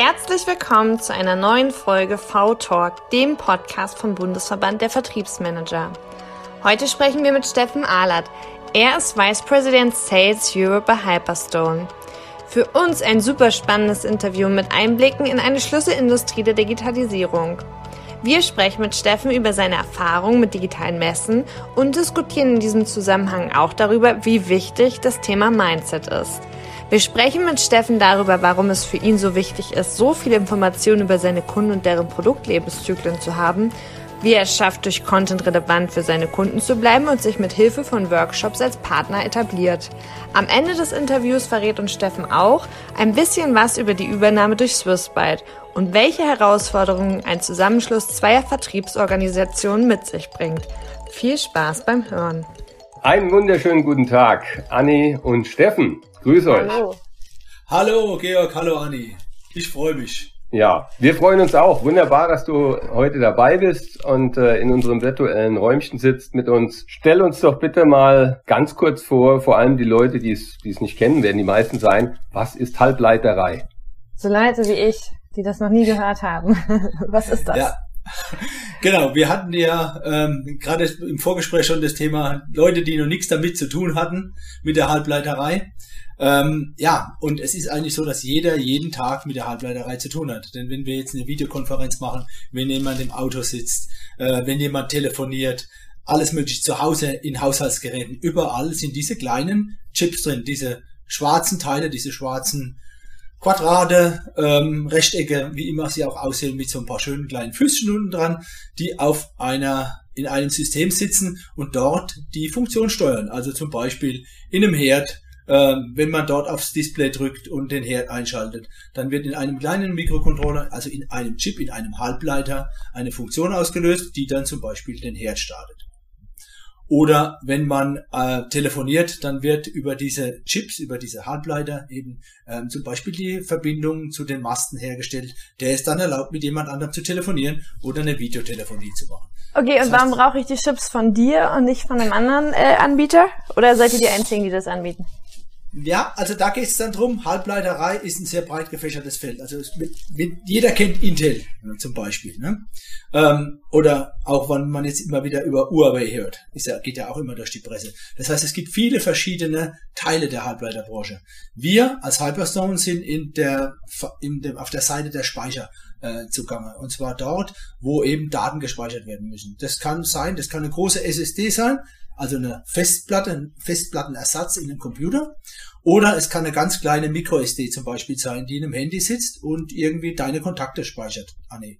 Herzlich willkommen zu einer neuen Folge V-Talk, dem Podcast vom Bundesverband der Vertriebsmanager. Heute sprechen wir mit Steffen Ahlert. Er ist Vice President Sales Europe bei Hyperstone. Für uns ein super spannendes Interview mit Einblicken in eine Schlüsselindustrie der Digitalisierung. Wir sprechen mit Steffen über seine Erfahrungen mit digitalen Messen und diskutieren in diesem Zusammenhang auch darüber, wie wichtig das Thema Mindset ist. Wir sprechen mit Steffen darüber, warum es für ihn so wichtig ist, so viele Informationen über seine Kunden und deren Produktlebenszyklen zu haben, wie er es schafft, durch Content relevant für seine Kunden zu bleiben und sich mit Hilfe von Workshops als Partner etabliert. Am Ende des Interviews verrät uns Steffen auch ein bisschen was über die Übernahme durch Swissbyte und welche Herausforderungen ein Zusammenschluss zweier Vertriebsorganisationen mit sich bringt. Viel Spaß beim Hören. Einen wunderschönen guten Tag, Anni und Steffen. Grüß euch. Hallo. Hallo, Georg. Hallo, Anni. Ich freue mich. Ja, wir freuen uns auch. Wunderbar, dass du heute dabei bist und äh, in unserem virtuellen Räumchen sitzt mit uns. Stell uns doch bitte mal ganz kurz vor, vor allem die Leute, die es nicht kennen, werden die meisten sein. Was ist Halbleiterei? So Leute wie ich, die das noch nie gehört haben. Was ist das? Ja. Genau, wir hatten ja ähm, gerade im Vorgespräch schon das Thema Leute, die noch nichts damit zu tun hatten mit der Halbleiterei. Ähm, ja, und es ist eigentlich so, dass jeder jeden Tag mit der Halbleiterei zu tun hat. Denn wenn wir jetzt eine Videokonferenz machen, wenn jemand im Auto sitzt, äh, wenn jemand telefoniert, alles mögliche zu Hause in Haushaltsgeräten, überall sind diese kleinen Chips drin, diese schwarzen Teile, diese schwarzen Quadrate, ähm, Rechtecke, wie immer sie auch aussehen, mit so ein paar schönen kleinen Füßchen unten dran, die auf einer in einem System sitzen und dort die Funktion steuern. Also zum Beispiel in einem Herd ähm, wenn man dort aufs Display drückt und den Herd einschaltet, dann wird in einem kleinen Mikrocontroller, also in einem Chip, in einem Halbleiter, eine Funktion ausgelöst, die dann zum Beispiel den Herd startet. Oder wenn man äh, telefoniert, dann wird über diese Chips, über diese Halbleiter eben ähm, zum Beispiel die Verbindung zu den Masten hergestellt, der es dann erlaubt, mit jemand anderem zu telefonieren oder eine Videotelefonie zu machen. Okay, und das warum brauche ich die Chips von dir und nicht von einem anderen äh, Anbieter? Oder seid ihr die Einzigen, die das anbieten? Ja, also da geht es dann drum, Halbleiterei ist ein sehr breit gefächertes Feld. Also mit, mit, jeder kennt Intel zum Beispiel. Ne? Ähm, oder auch wenn man jetzt immer wieder über Huawei hört. Ist ja, geht ja auch immer durch die Presse. Das heißt, es gibt viele verschiedene Teile der Halbleiterbranche. Wir als Hyperstone sind in der, in dem, auf der Seite der Speicher äh, zugange. Und zwar dort, wo eben Daten gespeichert werden müssen. Das kann sein, das kann eine große SSD sein, also eine Festplatte, ein Festplattenersatz in einem Computer. Oder es kann eine ganz kleine MicroSD zum Beispiel sein, die in einem Handy sitzt und irgendwie deine Kontakte speichert, Anne.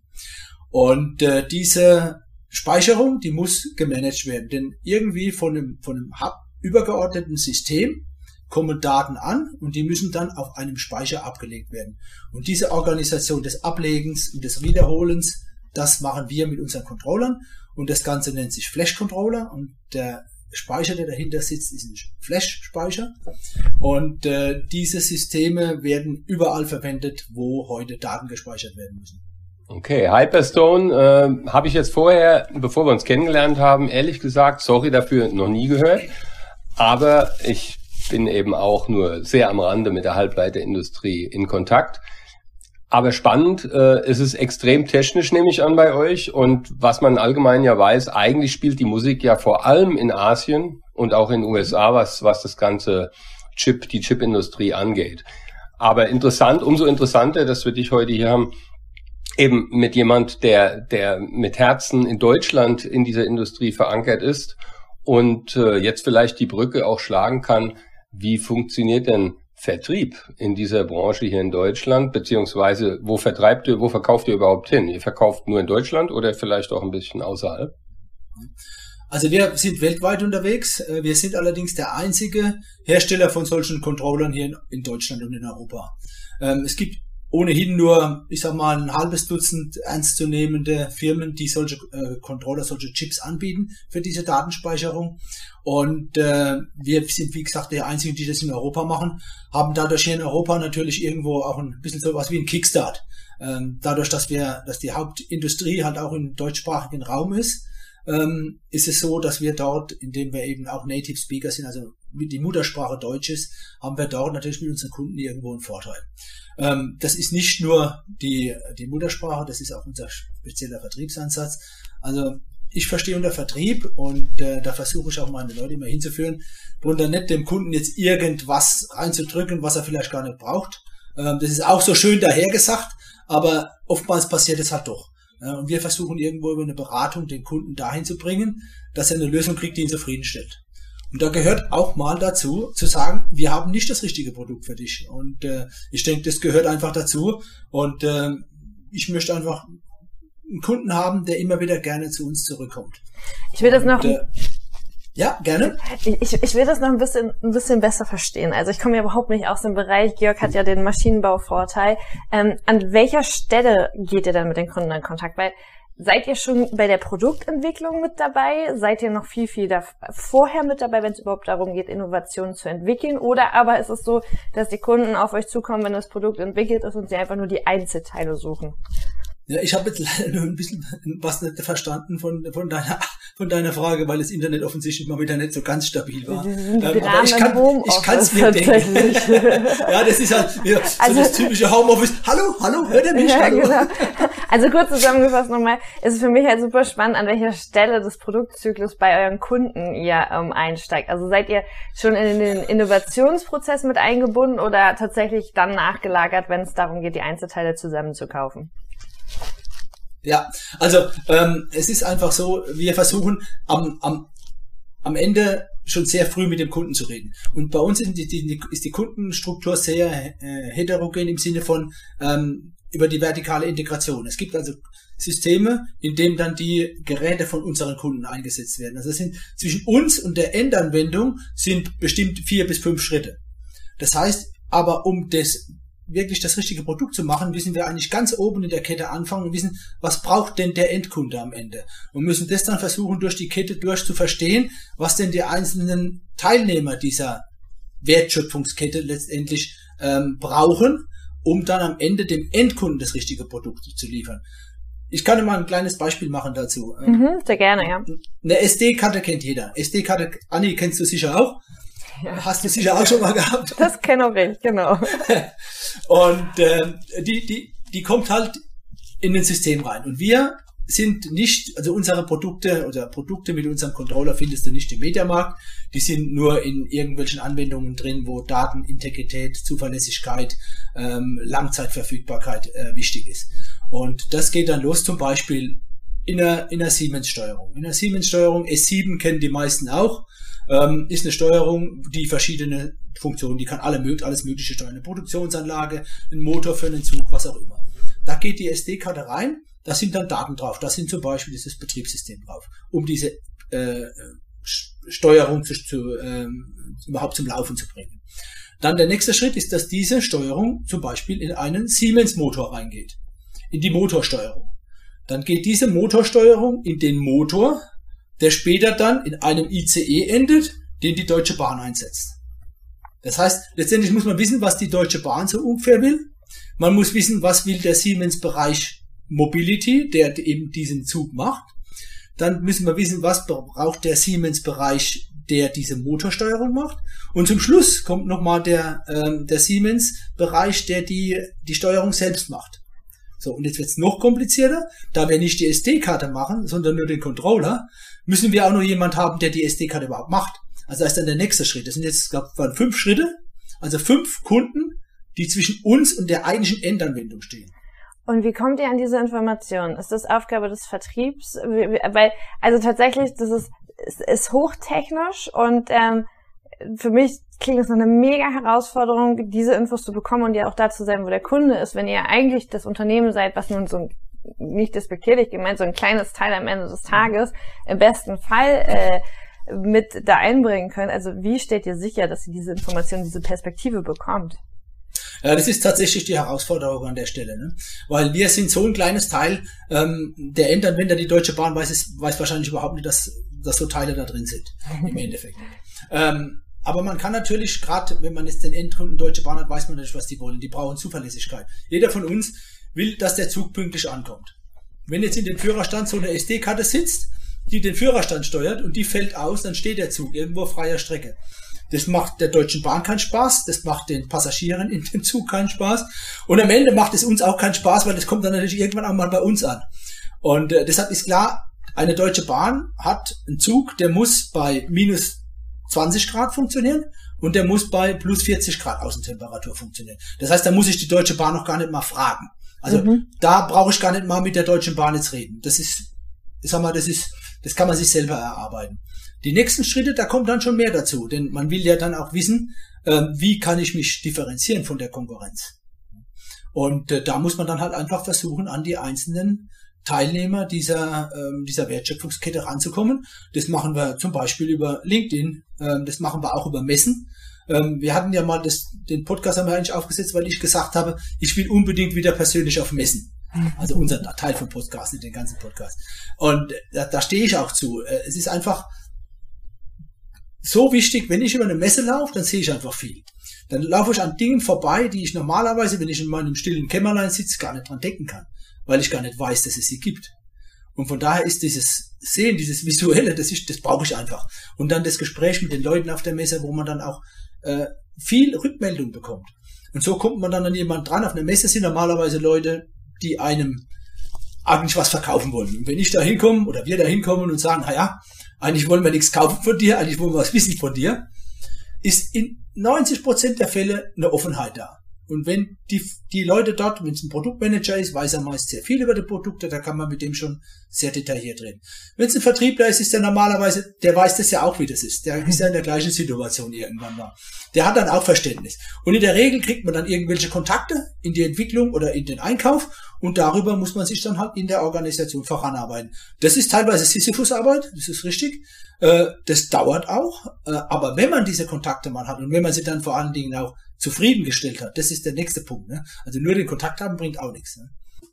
Und äh, diese Speicherung, die muss gemanagt werden, denn irgendwie von einem, von einem übergeordneten System kommen Daten an und die müssen dann auf einem Speicher abgelegt werden. Und diese Organisation des Ablegens und des Wiederholens, das machen wir mit unseren Controllern und das Ganze nennt sich Flash Controller und der Speicher, der dahinter sitzt, ist ein Flash-Speicher. Und äh, diese Systeme werden überall verwendet, wo heute Daten gespeichert werden müssen. Okay, Hyperstone äh, habe ich jetzt vorher, bevor wir uns kennengelernt haben, ehrlich gesagt, sorry dafür, noch nie gehört. Aber ich bin eben auch nur sehr am Rande mit der Halbleiterindustrie in Kontakt. Aber spannend, äh, es ist extrem technisch, nehme ich an, bei euch. Und was man allgemein ja weiß, eigentlich spielt die Musik ja vor allem in Asien und auch in USA, was, was das ganze Chip, die Chipindustrie angeht. Aber interessant, umso interessanter, dass wir dich heute hier haben, eben mit jemand, der, der mit Herzen in Deutschland in dieser Industrie verankert ist und äh, jetzt vielleicht die Brücke auch schlagen kann. Wie funktioniert denn Vertrieb in dieser Branche hier in Deutschland, beziehungsweise wo vertreibt ihr, wo verkauft ihr überhaupt hin? Ihr verkauft nur in Deutschland oder vielleicht auch ein bisschen außerhalb? Also wir sind weltweit unterwegs. Äh, wir sind allerdings der einzige Hersteller von solchen Controllern hier in Deutschland und in Europa. Ähm, es gibt ohnehin nur, ich sag mal, ein halbes Dutzend ernstzunehmende Firmen, die solche äh, Controller, solche Chips anbieten für diese Datenspeicherung. Und äh, wir sind, wie gesagt, die einzigen, die das in Europa machen, haben dadurch hier in Europa natürlich irgendwo auch ein bisschen so was wie ein Kickstart. Ähm, dadurch, dass wir, dass die Hauptindustrie halt auch im deutschsprachigen Raum ist, ähm, ist es so, dass wir dort, indem wir eben auch Native Speaker sind, also die Muttersprache Deutsch ist, haben wir dort natürlich mit unseren Kunden irgendwo einen Vorteil. Ähm, das ist nicht nur die, die Muttersprache, das ist auch unser spezieller Vertriebsansatz. Also ich verstehe unter Vertrieb und äh, da versuche ich auch meine Leute immer hinzuführen, darunter nicht dem Kunden jetzt irgendwas reinzudrücken, was er vielleicht gar nicht braucht. Ähm, das ist auch so schön dahergesagt, aber oftmals passiert es halt doch. Ja, und wir versuchen irgendwo über eine Beratung den Kunden dahin zu bringen, dass er eine Lösung kriegt, die ihn zufriedenstellt. Und da gehört auch mal dazu, zu sagen, wir haben nicht das richtige Produkt für dich. Und äh, ich denke, das gehört einfach dazu. Und äh, ich möchte einfach einen Kunden haben, der immer wieder gerne zu uns zurückkommt. Ich will das noch. Und, äh, ja, gerne. Ich, ich will das noch ein bisschen, ein bisschen besser verstehen. Also ich komme ja überhaupt nicht aus dem Bereich. Georg hat ja den Maschinenbauvorteil. Ähm, an welcher Stelle geht ihr dann mit den Kunden in Kontakt? Weil Seid ihr schon bei der Produktentwicklung mit dabei? Seid ihr noch viel, viel da vorher mit dabei, wenn es überhaupt darum geht, Innovationen zu entwickeln? Oder aber ist es so, dass die Kunden auf euch zukommen, wenn das Produkt entwickelt ist und sie einfach nur die Einzelteile suchen? Ja, ich habe jetzt leider nur ein bisschen was nicht verstanden von, von, deiner, von deiner Frage, weil das Internet offensichtlich mal wieder nicht so ganz stabil war. Ähm, aber ich kann ich kann's mir denken. ja, das ist halt ja, so also, das typische Homeoffice. Hallo, hallo, hört ihr mich? Ja, hallo? Genau. Also kurz zusammengefasst nochmal, ist für mich halt super spannend, an welcher Stelle des Produktzyklus bei euren Kunden ihr ähm, einsteigt. Also seid ihr schon in den Innovationsprozess mit eingebunden oder tatsächlich dann nachgelagert, wenn es darum geht, die Einzelteile zusammenzukaufen? Ja, also ähm, es ist einfach so, wir versuchen am, am, am Ende schon sehr früh mit dem Kunden zu reden. Und bei uns ist die, die, ist die Kundenstruktur sehr äh, heterogen im Sinne von ähm, über die vertikale Integration. Es gibt also Systeme, in denen dann die Geräte von unseren Kunden eingesetzt werden. Also es sind zwischen uns und der Endanwendung sind bestimmt vier bis fünf Schritte. Das heißt, aber um das wirklich das richtige Produkt zu machen, müssen wir eigentlich ganz oben in der Kette anfangen und wissen, was braucht denn der Endkunde am Ende? Und müssen das dann versuchen, durch die Kette durch zu verstehen, was denn die einzelnen Teilnehmer dieser Wertschöpfungskette letztendlich ähm, brauchen, um dann am Ende dem Endkunden das richtige Produkt zu liefern. Ich kann mal ein kleines Beispiel machen dazu. Mhm, sehr gerne, ja. Eine SD-Karte kennt jeder. SD-Karte, Anni, kennst du sicher auch. Ja. Hast du sicher auch schon mal gehabt. Das kenne auch ich, genau. Und äh, die, die, die kommt halt in ein System rein. Und wir sind nicht, also unsere Produkte oder Produkte mit unserem Controller findest du nicht im Mediamarkt. Die sind nur in irgendwelchen Anwendungen drin, wo Datenintegrität, Zuverlässigkeit, ähm, Langzeitverfügbarkeit äh, wichtig ist. Und das geht dann los zum Beispiel in einer, in einer Siemens-Steuerung. In einer Siemens-Steuerung S7 kennen die meisten auch ähm, ist eine Steuerung, die verschiedene Funktionen, die kann alle, alles Mögliche steuern. Eine Produktionsanlage, ein Motor für einen Zug, was auch immer. Da geht die SD-Karte rein, da sind dann Daten drauf, da sind zum Beispiel dieses Betriebssystem drauf, um diese äh, Steuerung zu, zu, ähm, überhaupt zum Laufen zu bringen. Dann der nächste Schritt ist, dass diese Steuerung zum Beispiel in einen Siemens-Motor reingeht, in die Motorsteuerung. Dann geht diese Motorsteuerung in den Motor, der später dann in einem ICE endet, den die Deutsche Bahn einsetzt. Das heißt, letztendlich muss man wissen, was die Deutsche Bahn so ungefähr will. Man muss wissen, was will der Siemens-Bereich Mobility, der eben diesen Zug macht. Dann müssen wir wissen, was braucht der Siemens-Bereich, der diese Motorsteuerung macht. Und zum Schluss kommt nochmal der, ähm, der Siemens-Bereich, der die, die Steuerung selbst macht. So, und jetzt wird's noch komplizierter. Da wir nicht die SD-Karte machen, sondern nur den Controller, müssen wir auch noch jemand haben, der die SD-Karte überhaupt macht. Also das ist dann der nächste Schritt. Das sind jetzt, glaube ich, fünf Schritte. Also fünf Kunden, die zwischen uns und der eigentlichen Endanwendung stehen. Und wie kommt ihr an diese Informationen? Ist das Aufgabe des Vertriebs? Weil, also tatsächlich, das ist, ist, hochtechnisch und ähm, für mich klingt es nach einer mega Herausforderung, diese Infos zu bekommen und ja auch da zu sein, wo der Kunde ist, wenn ihr eigentlich das Unternehmen seid, was nun so ein nicht despektierlich gemeint, so ein kleines Teil am Ende des Tages im besten Fall äh, mit da einbringen könnt. Also wie stellt ihr sicher, dass ihr diese Information, diese Perspektive bekommt? Ja, das ist tatsächlich die Herausforderung an der Stelle, ne? weil wir sind so ein kleines Teil. Ähm, der Endanwender, die Deutsche Bahn, weiß es weiß wahrscheinlich überhaupt nicht, dass, dass so Teile da drin sind im Endeffekt. ähm, aber man kann natürlich, gerade wenn man jetzt den Endkunden Deutsche Bahn hat, weiß man natürlich, was die wollen. Die brauchen Zuverlässigkeit. Jeder von uns will, dass der Zug pünktlich ankommt. Wenn jetzt in dem Führerstand so eine SD-Karte sitzt, die den Führerstand steuert und die fällt aus, dann steht der Zug irgendwo auf freier Strecke. Das macht der Deutschen Bahn keinen Spaß, das macht den Passagieren in dem Zug keinen Spaß und am Ende macht es uns auch keinen Spaß, weil das kommt dann natürlich irgendwann auch mal bei uns an. Und äh, deshalb ist klar, eine Deutsche Bahn hat einen Zug, der muss bei minus 20 Grad funktionieren und der muss bei plus 40 Grad Außentemperatur funktionieren. Das heißt, da muss ich die Deutsche Bahn noch gar nicht mal fragen. Also mhm. da brauche ich gar nicht mal mit der Deutschen Bahn jetzt reden. Das ist, ich sag mal, das ist, das kann man sich selber erarbeiten. Die nächsten Schritte, da kommt dann schon mehr dazu, denn man will ja dann auch wissen, äh, wie kann ich mich differenzieren von der Konkurrenz. Und äh, da muss man dann halt einfach versuchen, an die einzelnen Teilnehmer dieser, ähm, dieser Wertschöpfungskette ranzukommen. Das machen wir zum Beispiel über LinkedIn, ähm, das machen wir auch über Messen. Ähm, wir hatten ja mal das, den Podcast haben wir eigentlich aufgesetzt, weil ich gesagt habe, ich will unbedingt wieder persönlich auf Messen. Also unser Teil vom Podcast, nicht den ganzen Podcast. Und da, da stehe ich auch zu. Äh, es ist einfach so wichtig, wenn ich über eine Messe laufe, dann sehe ich einfach viel. Dann laufe ich an Dingen vorbei, die ich normalerweise, wenn ich in meinem stillen Kämmerlein sitze, gar nicht dran denken kann weil ich gar nicht weiß, dass es sie gibt. Und von daher ist dieses Sehen, dieses Visuelle, das, ist, das brauche ich einfach. Und dann das Gespräch mit den Leuten auf der Messe, wo man dann auch äh, viel Rückmeldung bekommt. Und so kommt man dann an jemand dran. Auf einer Messe sind normalerweise Leute, die einem eigentlich was verkaufen wollen. Und wenn ich da hinkomme oder wir da hinkommen und sagen, ja, eigentlich wollen wir nichts kaufen von dir, eigentlich wollen wir was wissen von dir, ist in 90 Prozent der Fälle eine Offenheit da. Und wenn die, die Leute dort, wenn es ein Produktmanager ist, weiß er meist sehr viel über die Produkte, da kann man mit dem schon sehr detailliert reden. Wenn es ein Vertriebler ist, ist der normalerweise, der weiß das ja auch, wie das ist. Der ist ja in der gleichen Situation irgendwann mal. Der hat dann auch Verständnis. Und in der Regel kriegt man dann irgendwelche Kontakte in die Entwicklung oder in den Einkauf und darüber muss man sich dann halt in der Organisation voranarbeiten. Das ist teilweise Sisyphus-Arbeit, das ist richtig. Äh, das dauert auch, äh, aber wenn man diese Kontakte mal hat und wenn man sie dann vor allen Dingen auch zufriedengestellt hat. Das ist der nächste Punkt. Ne? Also nur den Kontakt haben bringt auch nichts. Ne?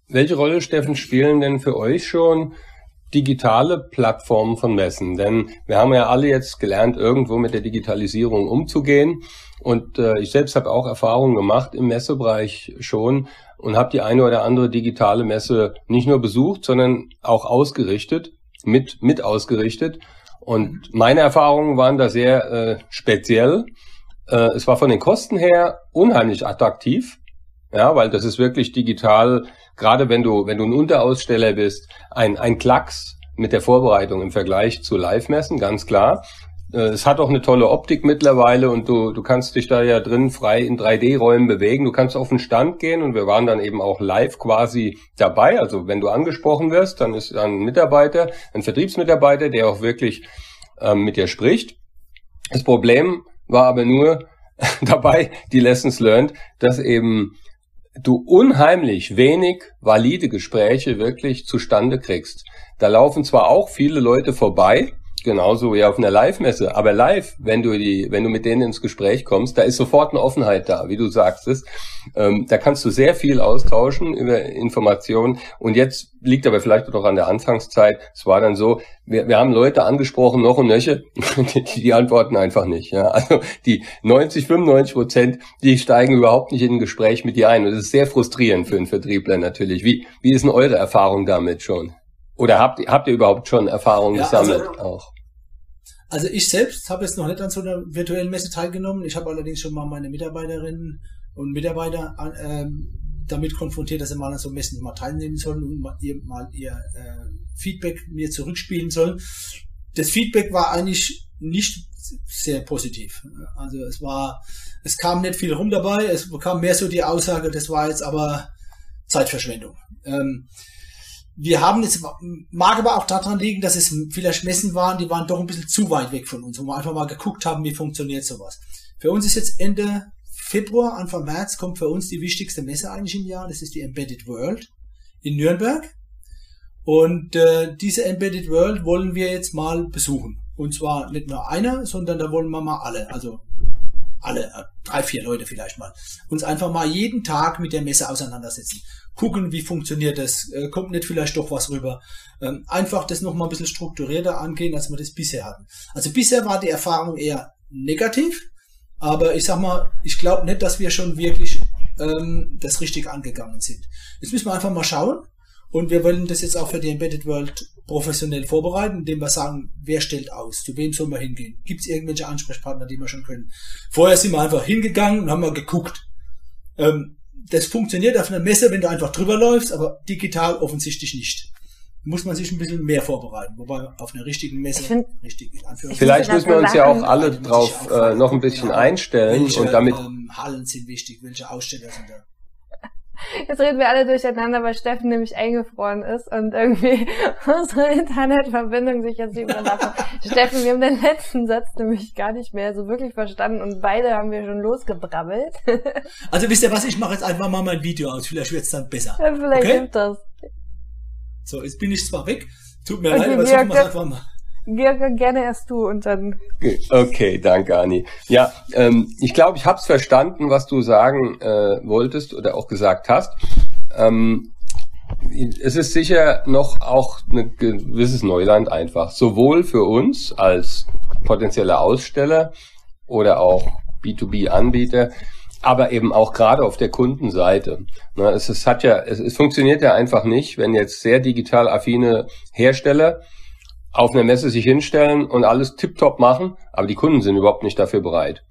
Welche Rolle, Steffen, spielen denn für euch schon digitale Plattformen von Messen? Denn wir haben ja alle jetzt gelernt, irgendwo mit der Digitalisierung umzugehen. Und äh, ich selbst habe auch Erfahrungen gemacht im Messebereich schon und habe die eine oder andere digitale Messe nicht nur besucht, sondern auch ausgerichtet, mit, mit ausgerichtet. Und meine Erfahrungen waren da sehr äh, speziell. Äh, es war von den Kosten her unheimlich attraktiv. Ja, weil das ist wirklich digital, gerade wenn du, wenn du ein Unteraussteller bist, ein, ein Klacks mit der Vorbereitung im Vergleich zu Live-Messen, ganz klar. Äh, es hat auch eine tolle Optik mittlerweile und du, du kannst dich da ja drin frei in 3D-Räumen bewegen. Du kannst auf den Stand gehen und wir waren dann eben auch live quasi dabei. Also wenn du angesprochen wirst, dann ist ein Mitarbeiter, ein Vertriebsmitarbeiter, der auch wirklich ähm, mit dir spricht. Das Problem war aber nur dabei die Lessons learned, dass eben du unheimlich wenig valide Gespräche wirklich zustande kriegst. Da laufen zwar auch viele Leute vorbei, genauso wie auf einer Live-Messe. Aber live, wenn du die, wenn du mit denen ins Gespräch kommst, da ist sofort eine Offenheit da, wie du sagst es. Ähm, da kannst du sehr viel austauschen über Informationen. Und jetzt liegt aber vielleicht auch an der Anfangszeit. Es war dann so, wir, wir haben Leute angesprochen, noch und nöche, die, die antworten einfach nicht. Ja? Also die 90, 95 Prozent, die steigen überhaupt nicht in ein Gespräch mit dir ein. Und das ist sehr frustrierend für einen Vertriebler natürlich. Wie, wie ist denn eure Erfahrung damit schon? Oder habt, habt ihr überhaupt schon Erfahrungen ja, gesammelt also, auch? Also ich selbst habe jetzt noch nicht an so einer virtuellen Messe teilgenommen. Ich habe allerdings schon mal meine Mitarbeiterinnen und Mitarbeiter ähm, damit konfrontiert, dass sie mal an so Messen mal teilnehmen sollen und mal ihr, mal ihr äh, Feedback mir zurückspielen sollen. Das Feedback war eigentlich nicht sehr positiv. Also es war, es kam nicht viel rum dabei. Es kam mehr so die Aussage, das war jetzt aber Zeitverschwendung. Ähm, wir haben jetzt, mag aber auch daran liegen, dass es vielleicht Messen waren, die waren doch ein bisschen zu weit weg von uns, wo wir einfach mal geguckt haben, wie funktioniert sowas. Für uns ist jetzt Ende Februar, Anfang März kommt für uns die wichtigste Messe eigentlich im Jahr, das ist die Embedded World in Nürnberg. Und äh, diese Embedded World wollen wir jetzt mal besuchen. Und zwar nicht nur einer, sondern da wollen wir mal alle, also alle, drei, vier Leute vielleicht mal, uns einfach mal jeden Tag mit der Messe auseinandersetzen gucken, wie funktioniert das, äh, kommt nicht vielleicht doch was rüber. Ähm, einfach das nochmal ein bisschen strukturierter angehen, als wir das bisher hatten. Also bisher war die Erfahrung eher negativ, aber ich sag mal, ich glaube nicht, dass wir schon wirklich ähm, das richtig angegangen sind. Jetzt müssen wir einfach mal schauen und wir wollen das jetzt auch für die Embedded World professionell vorbereiten, indem wir sagen, wer stellt aus, zu wem soll man hingehen, gibt es irgendwelche Ansprechpartner, die wir schon können. Vorher sind wir einfach hingegangen und haben mal geguckt. Ähm, das funktioniert auf einer Messe, wenn du einfach drüber läufst, aber digital offensichtlich nicht muss man sich ein bisschen mehr vorbereiten. Wobei auf einer richtigen Messe, find, richtig in Vielleicht müssen wir uns ja auch alle drauf äh, noch ein bisschen einstellen welche, und damit. Ähm, Hallen sind wichtig, welche Aussteller sind da. Jetzt reden wir alle durcheinander, weil Steffen nämlich eingefroren ist und irgendwie unsere Internetverbindung sich jetzt davon. Steffen, wir haben den letzten Satz nämlich gar nicht mehr so wirklich verstanden und beide haben wir schon losgebrabbelt. also wisst ihr was, ich mache jetzt einfach mal mein Video aus, vielleicht wird's dann besser. Ja, vielleicht okay? hilft das. So, jetzt bin ich zwar weg. Tut mir okay, leid, aber suchen wir es einfach mal. Georg, gerne erst du und dann. Okay, danke, Anni. Ja, ähm, ich glaube, ich habe es verstanden, was du sagen äh, wolltest oder auch gesagt hast. Ähm, es ist sicher noch auch ein gewisses Neuland einfach, sowohl für uns als potenzielle Aussteller oder auch B2B-Anbieter, aber eben auch gerade auf der Kundenseite. Na, es, hat ja, es funktioniert ja einfach nicht, wenn jetzt sehr digital affine Hersteller auf einer Messe sich hinstellen und alles tiptop machen, aber die Kunden sind überhaupt nicht dafür bereit.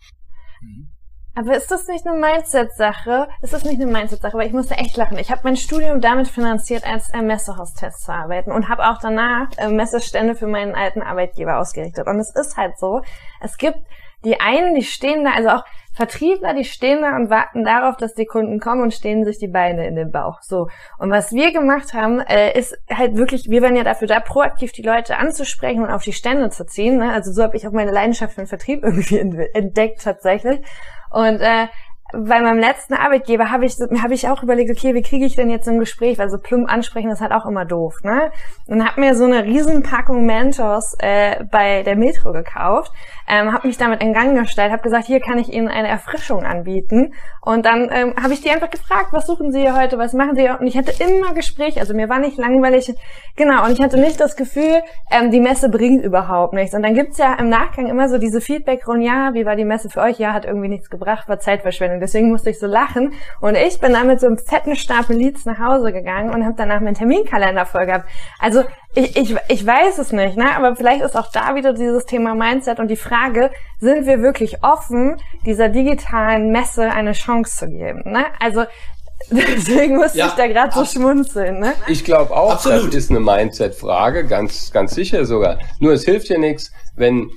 Aber ist das nicht eine Mindset-Sache? Ist das nicht eine Mindset-Sache? Weil ich musste echt lachen. Ich habe mein Studium damit finanziert, als äh, Messehaustest zu arbeiten und habe auch danach äh, Messestände für meinen alten Arbeitgeber ausgerichtet. Und es ist halt so, es gibt die einen, die stehen da, also auch Vertriebler, die stehen da und warten darauf, dass die Kunden kommen und stehen sich die Beine in den Bauch. So. Und was wir gemacht haben, äh, ist halt wirklich, wir waren ja dafür da, proaktiv die Leute anzusprechen und auf die Stände zu ziehen. Ne? Also so habe ich auch meine Leidenschaft für den Vertrieb irgendwie entdeckt tatsächlich. Und äh, bei meinem letzten Arbeitgeber habe ich, hab ich auch überlegt, okay, wie kriege ich denn jetzt ein Gespräch? Also plump ansprechen ist halt auch immer doof, ne? Und habe mir so eine Riesenpackung Mentors äh, bei der Metro gekauft, ähm, habe mich damit in Gang gestellt, habe gesagt, hier kann ich Ihnen eine Erfrischung anbieten. Und dann ähm, habe ich die einfach gefragt, was suchen Sie hier heute, was machen Sie hier? Und ich hatte immer Gespräche, also mir war nicht langweilig. Genau, und ich hatte nicht das Gefühl, ähm, die Messe bringt überhaupt nichts. Und dann gibt's ja im Nachgang immer so diese Feedback-Runde, ja, wie war die Messe für euch? Ja, hat irgendwie nichts gebracht, war Zeitverschwendung deswegen musste ich so lachen. Und ich bin dann mit so einem fetten Stapel Leads nach Hause gegangen und habe danach meinen Terminkalender voll gehabt. Also ich, ich, ich weiß es nicht, ne? aber vielleicht ist auch da wieder dieses Thema Mindset und die Frage, sind wir wirklich offen, dieser digitalen Messe eine Chance zu geben? Ne? Also Deswegen musste ja, ich da gerade so schmunzeln. Ne? Ich glaube auch, Absolut. das ist eine Mindset-Frage, ganz, ganz sicher sogar. Nur es hilft ja nichts, wenn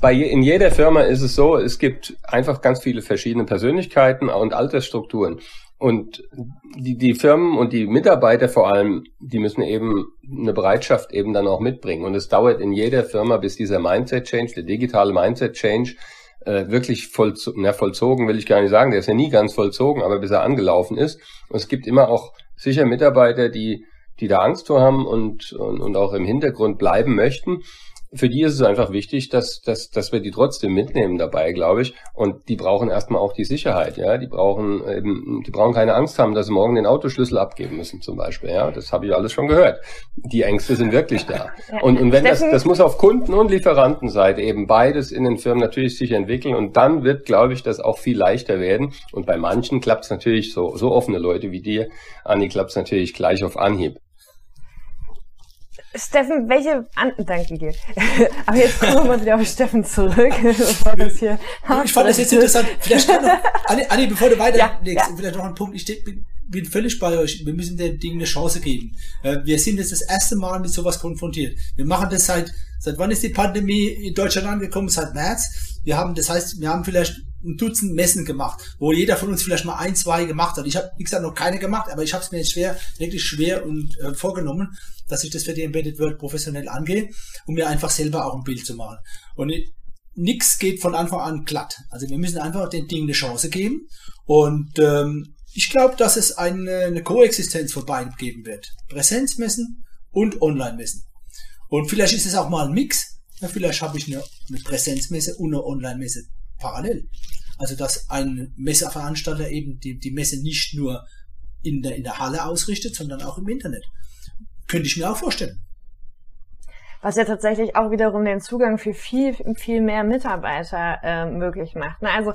bei in jeder Firma ist es so, es gibt einfach ganz viele verschiedene Persönlichkeiten und Altersstrukturen. Und die, die Firmen und die Mitarbeiter vor allem, die müssen eben eine Bereitschaft eben dann auch mitbringen. Und es dauert in jeder Firma, bis dieser Mindset-Change, der digitale Mindset-Change, äh, wirklich vollzo na, vollzogen, will ich gar nicht sagen, der ist ja nie ganz vollzogen, aber bis er angelaufen ist. Und es gibt immer auch sicher Mitarbeiter, die, die da Angst vor haben und, und, und auch im Hintergrund bleiben möchten für die ist es einfach wichtig, dass, dass, dass wir die trotzdem mitnehmen dabei, glaube ich. Und die brauchen erstmal auch die Sicherheit, ja. Die brauchen eben, die brauchen keine Angst haben, dass sie morgen den Autoschlüssel abgeben müssen, zum Beispiel. Ja, das habe ich alles schon gehört. Die Ängste sind wirklich da. Und, und wenn das, das muss auf Kunden- und Lieferantenseite eben beides in den Firmen natürlich sich entwickeln. Und dann wird, glaube ich, das auch viel leichter werden. Und bei manchen klappt es natürlich so, so offene Leute wie dir, Anni, klappt es natürlich gleich auf Anhieb. Steffen, welche An Danke dir. Aber jetzt kommen wir mal wieder auf Steffen zurück. bevor das hier ich fand das jetzt interessant. Vielleicht noch, Anni, Anni bevor du weiterlegst, ja, ja. vielleicht noch ein Punkt. Ich bin, bin völlig bei euch. Wir müssen dem Ding eine Chance geben. Äh, wir sind jetzt das erste Mal mit sowas konfrontiert. Wir machen das seit, seit wann ist die Pandemie in Deutschland angekommen? Seit März. Wir haben, das heißt, wir haben vielleicht ein Dutzend Messen gemacht, wo jeder von uns vielleicht mal ein, zwei gemacht hat. Ich habe, wie gesagt, noch keine gemacht, aber ich habe es mir jetzt schwer, wirklich schwer und äh, vorgenommen, dass ich das für die Embedded World professionell angehe, um mir einfach selber auch ein Bild zu machen. Und nichts geht von Anfang an glatt. Also wir müssen einfach den Dingen eine Chance geben. Und ähm, ich glaube, dass es eine, eine Koexistenz von beiden geben wird. Präsenzmessen und Online-Messen. Und vielleicht ist es auch mal ein Mix. Ja, vielleicht habe ich eine, eine Präsenzmesse und eine Online-Messe parallel. Also dass ein Messeveranstalter eben die, die Messe nicht nur in der, in der Halle ausrichtet, sondern auch im Internet. Könnte ich mir auch vorstellen. Was ja tatsächlich auch wiederum den Zugang für viel, viel mehr Mitarbeiter äh, möglich macht. Ne? Also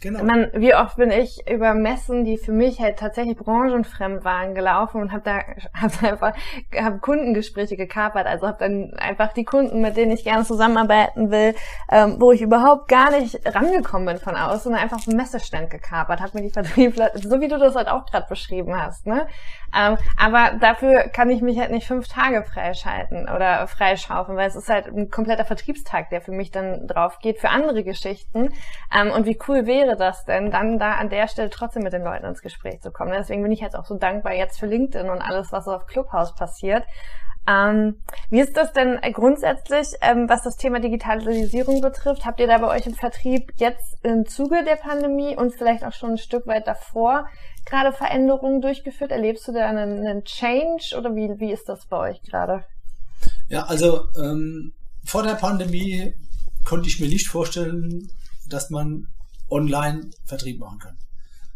Genau. Man, wie oft bin ich über Messen, die für mich halt tatsächlich branchenfremd waren, gelaufen und habe da hab einfach hab Kundengespräche gekapert. Also habe dann einfach die Kunden, mit denen ich gerne zusammenarbeiten will, ähm, wo ich überhaupt gar nicht rangekommen bin von außen, einfach einen Messestand gekapert, habe mir die Vertriebler, so wie du das halt auch gerade beschrieben hast. Ne? Ähm, aber dafür kann ich mich halt nicht fünf Tage freischalten oder freischaufen, weil es ist halt ein kompletter Vertriebstag, der für mich dann drauf geht für andere Geschichten. Ähm, und wie cool wäre das denn, dann da an der Stelle trotzdem mit den Leuten ins Gespräch zu kommen? Deswegen bin ich jetzt auch so dankbar jetzt für LinkedIn und alles, was auf Clubhouse passiert. Ähm, wie ist das denn grundsätzlich, ähm, was das Thema Digitalisierung betrifft? Habt ihr da bei euch im Vertrieb jetzt im Zuge der Pandemie und vielleicht auch schon ein Stück weit davor gerade Veränderungen durchgeführt? Erlebst du da einen, einen Change oder wie, wie ist das bei euch gerade? Ja, also ähm, vor der Pandemie konnte ich mir nicht vorstellen, dass man online Vertrieb machen kann.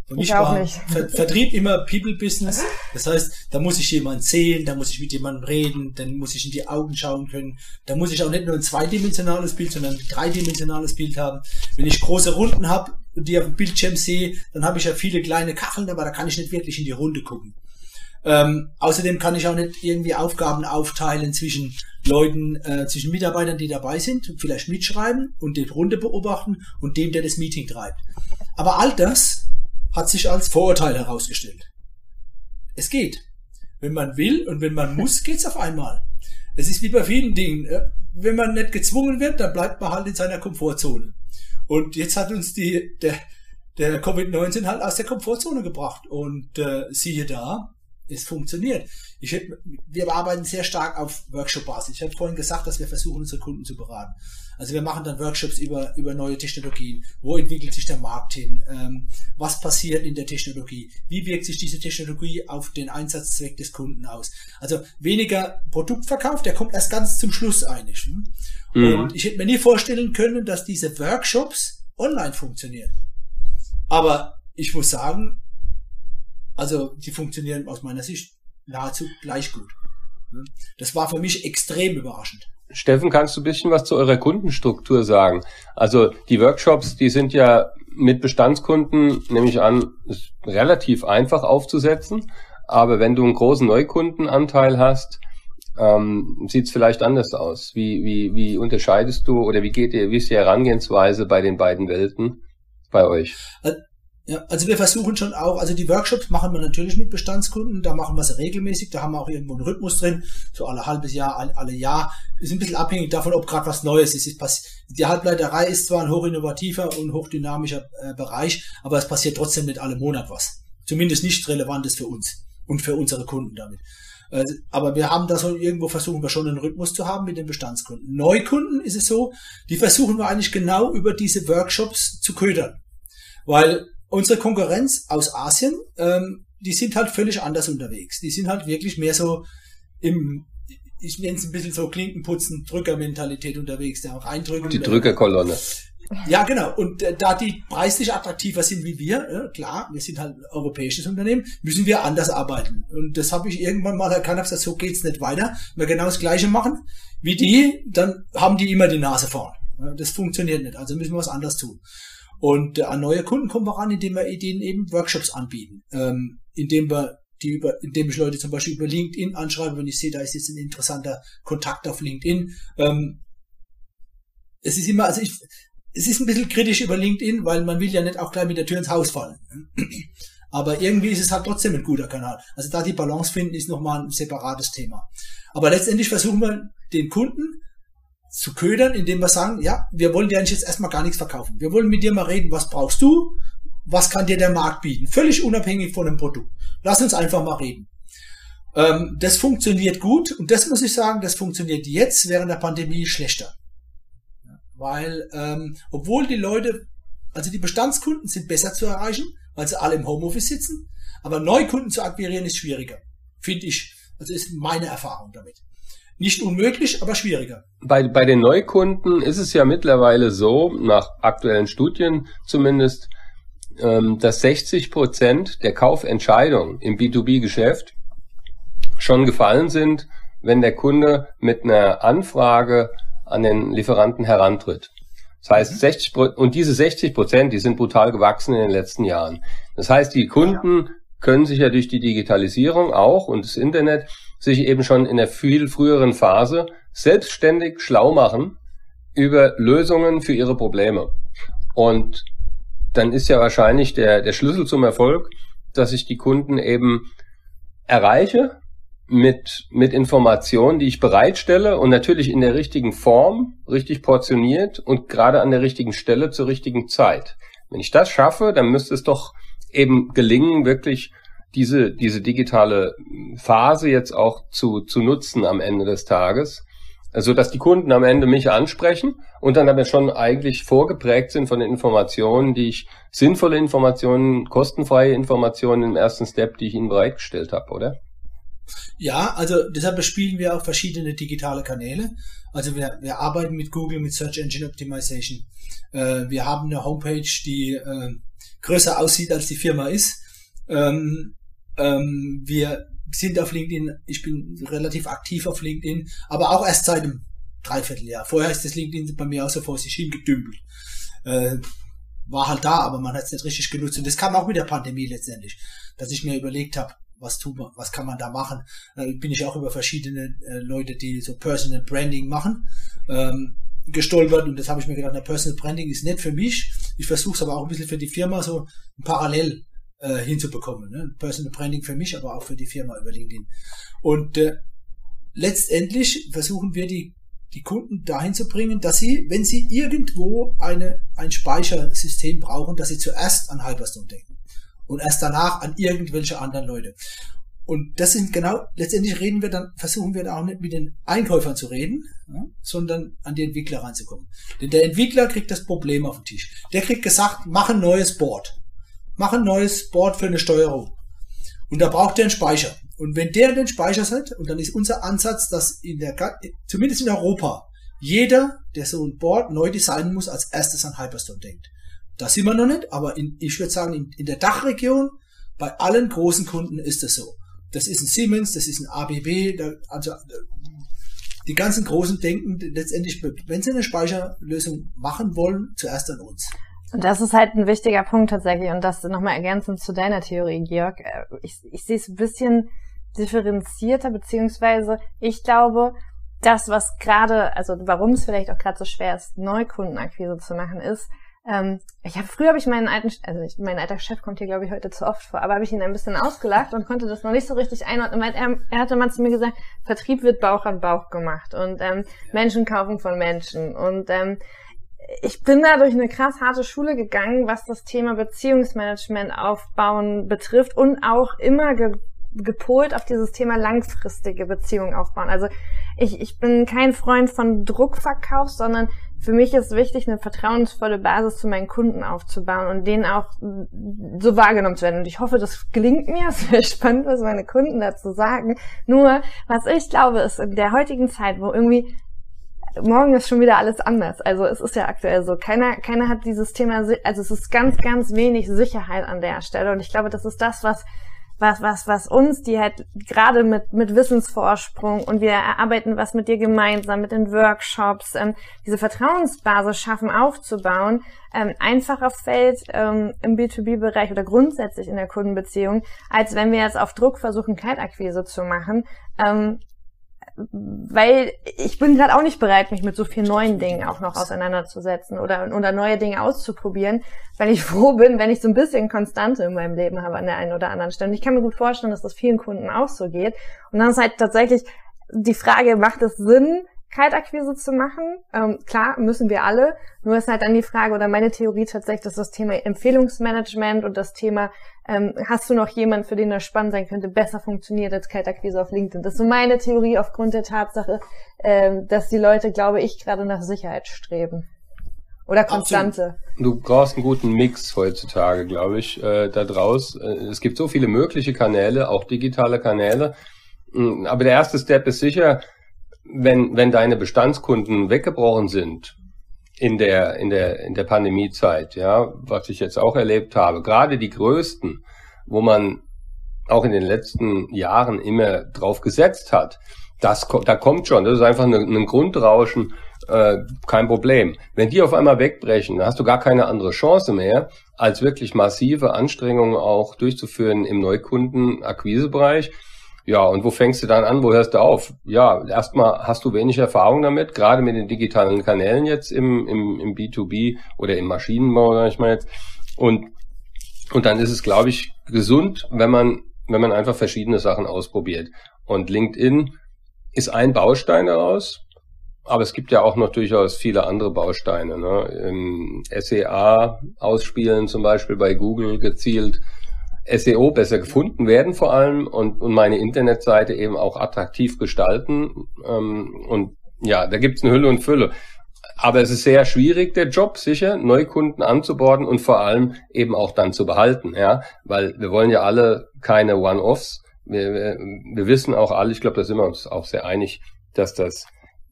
Für mich war Ver Vertrieb immer People-Business. Das heißt, da muss ich jemanden sehen, da muss ich mit jemandem reden, dann muss ich in die Augen schauen können. Da muss ich auch nicht nur ein zweidimensionales Bild, sondern ein dreidimensionales Bild haben. Wenn ich große Runden habe, die auf dem Bildschirm sehe, dann habe ich ja viele kleine Kacheln, aber da kann ich nicht wirklich in die Runde gucken. Ähm, außerdem kann ich auch nicht irgendwie Aufgaben aufteilen zwischen Leuten, äh, zwischen Mitarbeitern, die dabei sind, vielleicht mitschreiben und die Runde beobachten und dem, der das Meeting treibt. Aber all das hat sich als Vorurteil herausgestellt. Es geht. Wenn man will und wenn man muss, geht's auf einmal. Es ist wie bei vielen Dingen. Äh, wenn man nicht gezwungen wird, dann bleibt man halt in seiner Komfortzone. Und jetzt hat uns die, der, der Covid-19 halt aus der Komfortzone gebracht. Und äh, siehe da, es funktioniert. Ich hätte, wir arbeiten sehr stark auf Workshop-Basis. Ich habe vorhin gesagt, dass wir versuchen, unsere Kunden zu beraten. Also wir machen dann Workshops über, über neue Technologien. Wo entwickelt sich der Markt hin? Ähm, was passiert in der Technologie? Wie wirkt sich diese Technologie auf den Einsatzzweck des Kunden aus? Also weniger Produktverkauf, der kommt erst ganz zum Schluss eigentlich. Hm? Mhm. Und ich hätte mir nie vorstellen können, dass diese Workshops online funktionieren. Aber ich muss sagen, also die funktionieren aus meiner Sicht nahezu gleich gut. Das war für mich extrem überraschend. Steffen, kannst du ein bisschen was zu eurer Kundenstruktur sagen? Also die Workshops, die sind ja mit Bestandskunden, nehme ich an, relativ einfach aufzusetzen. Aber wenn du einen großen Neukundenanteil hast, ähm, sieht es vielleicht anders aus. Wie, wie, wie unterscheidest du oder wie geht ihr, wie ist die Herangehensweise bei den beiden Welten bei euch? Ja, also wir versuchen schon auch, also die Workshops machen wir natürlich mit Bestandskunden, da machen wir sie regelmäßig, da haben wir auch irgendwo einen Rhythmus drin, so alle halbes Jahr, alle, alle Jahr. Ist ein bisschen abhängig davon, ob gerade was Neues ist. Die Halbleiterei ist zwar ein hochinnovativer und hochdynamischer äh, Bereich, aber es passiert trotzdem nicht alle Monat was. Zumindest nichts Relevantes für uns und für unsere Kunden damit. Äh, aber wir haben da so irgendwo versuchen wir schon einen Rhythmus zu haben mit den Bestandskunden. Neukunden ist es so, die versuchen wir eigentlich genau über diese Workshops zu ködern. Weil unsere Konkurrenz aus Asien, ähm, die sind halt völlig anders unterwegs. Die sind halt wirklich mehr so im, ich nenne es ein bisschen so Klinkenputzen, Drückermentalität unterwegs, der auch reindrücken. Die Drückerkolonne. Ja, genau. Und äh, da die preislich attraktiver sind wie wir, äh, klar, wir sind halt ein europäisches Unternehmen, müssen wir anders arbeiten. Und das habe ich irgendwann mal erkannt, habe gesagt, so geht's nicht weiter. Wenn wir genau das Gleiche machen wie die, dann haben die immer die Nase vorn. Das funktioniert nicht. Also müssen wir was anderes tun. Und äh, an neue Kunden kommen wir ran, indem wir denen eben Workshops anbieten, ähm, indem wir die über, indem ich Leute zum Beispiel über LinkedIn anschreibe, wenn ich sehe, da ist jetzt ein interessanter Kontakt auf LinkedIn. Ähm, es ist immer, also ich, es ist ein bisschen kritisch über LinkedIn, weil man will ja nicht auch gleich mit der Tür ins Haus fallen. Aber irgendwie ist es halt trotzdem ein guter Kanal. Also da die Balance finden, ist nochmal ein separates Thema. Aber letztendlich versuchen wir den Kunden zu ködern, indem wir sagen, ja, wir wollen dir eigentlich jetzt erstmal gar nichts verkaufen. Wir wollen mit dir mal reden, was brauchst du? Was kann dir der Markt bieten? Völlig unabhängig von dem Produkt. Lass uns einfach mal reden. Ähm, das funktioniert gut und das muss ich sagen, das funktioniert jetzt während der Pandemie schlechter. Weil, ähm, obwohl die Leute, also die Bestandskunden sind besser zu erreichen, weil sie alle im Homeoffice sitzen, aber Neukunden zu akquirieren ist schwieriger. Finde ich. Also ist meine Erfahrung damit. Nicht unmöglich, aber schwieriger. Bei, bei den Neukunden ist es ja mittlerweile so, nach aktuellen Studien zumindest, ähm, dass 60 Prozent der Kaufentscheidungen im B2B-Geschäft schon gefallen sind, wenn der Kunde mit einer Anfrage an den Lieferanten herantritt. Das heißt, 60 und diese 60 Prozent, die sind brutal gewachsen in den letzten Jahren. Das heißt, die Kunden können sich ja durch die Digitalisierung auch und das Internet sich eben schon in der viel früheren Phase selbstständig schlau machen über Lösungen für ihre Probleme. Und dann ist ja wahrscheinlich der, der Schlüssel zum Erfolg, dass ich die Kunden eben erreiche mit, mit Informationen, die ich bereitstelle und natürlich in der richtigen Form, richtig portioniert und gerade an der richtigen Stelle zur richtigen Zeit. Wenn ich das schaffe, dann müsste es doch eben gelingen, wirklich diese, diese digitale Phase jetzt auch zu, zu nutzen am Ende des Tages so dass die Kunden am Ende mich ansprechen und dann aber schon eigentlich vorgeprägt sind von den Informationen, die ich, sinnvolle Informationen, kostenfreie Informationen im ersten Step, die ich ihnen bereitgestellt habe, oder? Ja, also deshalb bespielen wir auch verschiedene digitale Kanäle. Also wir, wir arbeiten mit Google, mit Search Engine Optimization. Äh, wir haben eine Homepage, die äh, größer aussieht, als die Firma ist. Ähm, ähm, wir sind auf LinkedIn, ich bin relativ aktiv auf LinkedIn, aber auch erst seit einem Dreivierteljahr. Vorher ist das LinkedIn bei mir auch so vor sich hingedümpelt. Äh, war halt da, aber man hat es nicht richtig genutzt. Und das kam auch mit der Pandemie letztendlich, dass ich mir überlegt habe, was tut man, was kann man da machen. Da bin ich auch über verschiedene äh, Leute, die so Personal Branding machen, ähm, gestolpert und das habe ich mir gedacht, na, Personal Branding ist nicht für mich. Ich versuche es aber auch ein bisschen für die Firma so parallel äh, hinzubekommen. Ne? Personal Branding für mich, aber auch für die Firma über LinkedIn. Und äh, letztendlich versuchen wir die, die Kunden dahin zu bringen, dass sie, wenn sie irgendwo eine, ein Speichersystem brauchen, dass sie zuerst an Hyperstone denken und erst danach an irgendwelche anderen Leute. Und das sind genau, letztendlich reden wir dann, versuchen wir da auch nicht mit den Einkäufern zu reden, sondern an die Entwickler reinzukommen. Denn der Entwickler kriegt das Problem auf den Tisch. Der kriegt gesagt, mach ein neues Board mach ein neues Board für eine Steuerung. Und da braucht der einen Speicher. Und wenn der den Speicher hat, und dann ist unser Ansatz, dass in der, zumindest in Europa, jeder, der so ein Board neu designen muss, als erstes an Hyperstone denkt. Da sind wir noch nicht, aber in, ich würde sagen, in, in der Dachregion, bei allen großen Kunden ist das so. Das ist ein Siemens, das ist ein ABB, da, also die ganzen Großen denken letztendlich, wenn sie eine Speicherlösung machen wollen, zuerst an uns. Und das ist halt ein wichtiger Punkt tatsächlich. Und das nochmal ergänzend zu deiner Theorie, Georg. Äh, ich, ich sehe es ein bisschen differenzierter, beziehungsweise ich glaube, das, was gerade, also warum es vielleicht auch gerade so schwer ist, Neukundenakquise zu machen, ist, ähm, ich habe früher habe ich meinen alten, also ich, mein alter Chef kommt hier glaube ich heute zu oft vor, aber habe ich ihn ein bisschen ausgelacht und konnte das noch nicht so richtig einordnen, weil er, er hatte mal zu mir gesagt, Vertrieb wird Bauch an Bauch gemacht und ähm, Menschen kaufen von Menschen und ähm, ich bin da durch eine krass harte Schule gegangen, was das Thema Beziehungsmanagement aufbauen betrifft und auch immer ge gepolt auf dieses Thema langfristige Beziehungen aufbauen. Also ich, ich bin kein Freund von Druckverkauf, sondern für mich ist wichtig, eine vertrauensvolle Basis zu meinen Kunden aufzubauen und denen auch so wahrgenommen zu werden. Und ich hoffe, das gelingt mir. Es wäre spannend, was meine Kunden dazu sagen. Nur, was ich glaube, ist in der heutigen Zeit, wo irgendwie morgen ist schon wieder alles anders. Also es ist ja aktuell so. Keiner, keiner hat dieses Thema, also es ist ganz, ganz wenig Sicherheit an der Stelle. Und ich glaube, das ist das, was was, was, was uns, die halt gerade mit, mit Wissensvorsprung und wir erarbeiten was mit dir gemeinsam, mit den Workshops, ähm, diese Vertrauensbasis schaffen aufzubauen, ähm, einfacher fällt ähm, im B2B-Bereich oder grundsätzlich in der Kundenbeziehung, als wenn wir jetzt auf Druck versuchen, Kaltakquise zu machen. Ähm, weil ich bin gerade auch nicht bereit, mich mit so vielen neuen Dingen auch noch auseinanderzusetzen oder, oder neue Dinge auszuprobieren, weil ich froh bin, wenn ich so ein bisschen Konstante in meinem Leben habe an der einen oder anderen Stelle. Und ich kann mir gut vorstellen, dass das vielen Kunden auch so geht. Und dann ist halt tatsächlich die Frage, macht es Sinn, Kaltakquise zu machen. Ähm, klar, müssen wir alle. Nur ist halt dann die Frage oder meine Theorie tatsächlich, dass das Thema Empfehlungsmanagement und das Thema, ähm, hast du noch jemanden, für den das spannend sein könnte, besser funktioniert als Kaltakquise auf LinkedIn. Das ist so meine Theorie aufgrund der Tatsache, ähm, dass die Leute, glaube ich, gerade nach Sicherheit streben. Oder Konstante. Du brauchst einen guten Mix heutzutage, glaube ich, äh, da draus. Äh, es gibt so viele mögliche Kanäle, auch digitale Kanäle. Mm, aber der erste Step ist sicher, wenn, wenn deine Bestandskunden weggebrochen sind in der, in der, in der Pandemiezeit, ja, was ich jetzt auch erlebt habe, gerade die größten, wo man auch in den letzten Jahren immer drauf gesetzt hat, das, da kommt schon, das ist einfach ein, ein Grundrauschen äh, kein Problem. Wenn die auf einmal wegbrechen, dann hast du gar keine andere Chance mehr, als wirklich massive Anstrengungen auch durchzuführen im Neukundenakquisebereich. Ja, und wo fängst du dann an, wo hörst du auf? Ja, erstmal hast du wenig Erfahrung damit, gerade mit den digitalen Kanälen jetzt im, im, im B2B oder im Maschinenbau, sag ich mal jetzt. Und, und dann ist es, glaube ich, gesund, wenn man, wenn man einfach verschiedene Sachen ausprobiert. Und LinkedIn ist ein Baustein daraus, aber es gibt ja auch noch durchaus viele andere Bausteine. Ne? Im SEA ausspielen zum Beispiel bei Google gezielt. SEO besser gefunden werden vor allem und, und meine Internetseite eben auch attraktiv gestalten. Ähm, und ja, da gibt's eine Hülle und Fülle. Aber es ist sehr schwierig, der Job, sicher, Neukunden anzuborden und vor allem eben auch dann zu behalten, ja, weil wir wollen ja alle keine One-Offs. Wir, wir, wir wissen auch alle, ich glaube, da sind wir uns auch sehr einig, dass das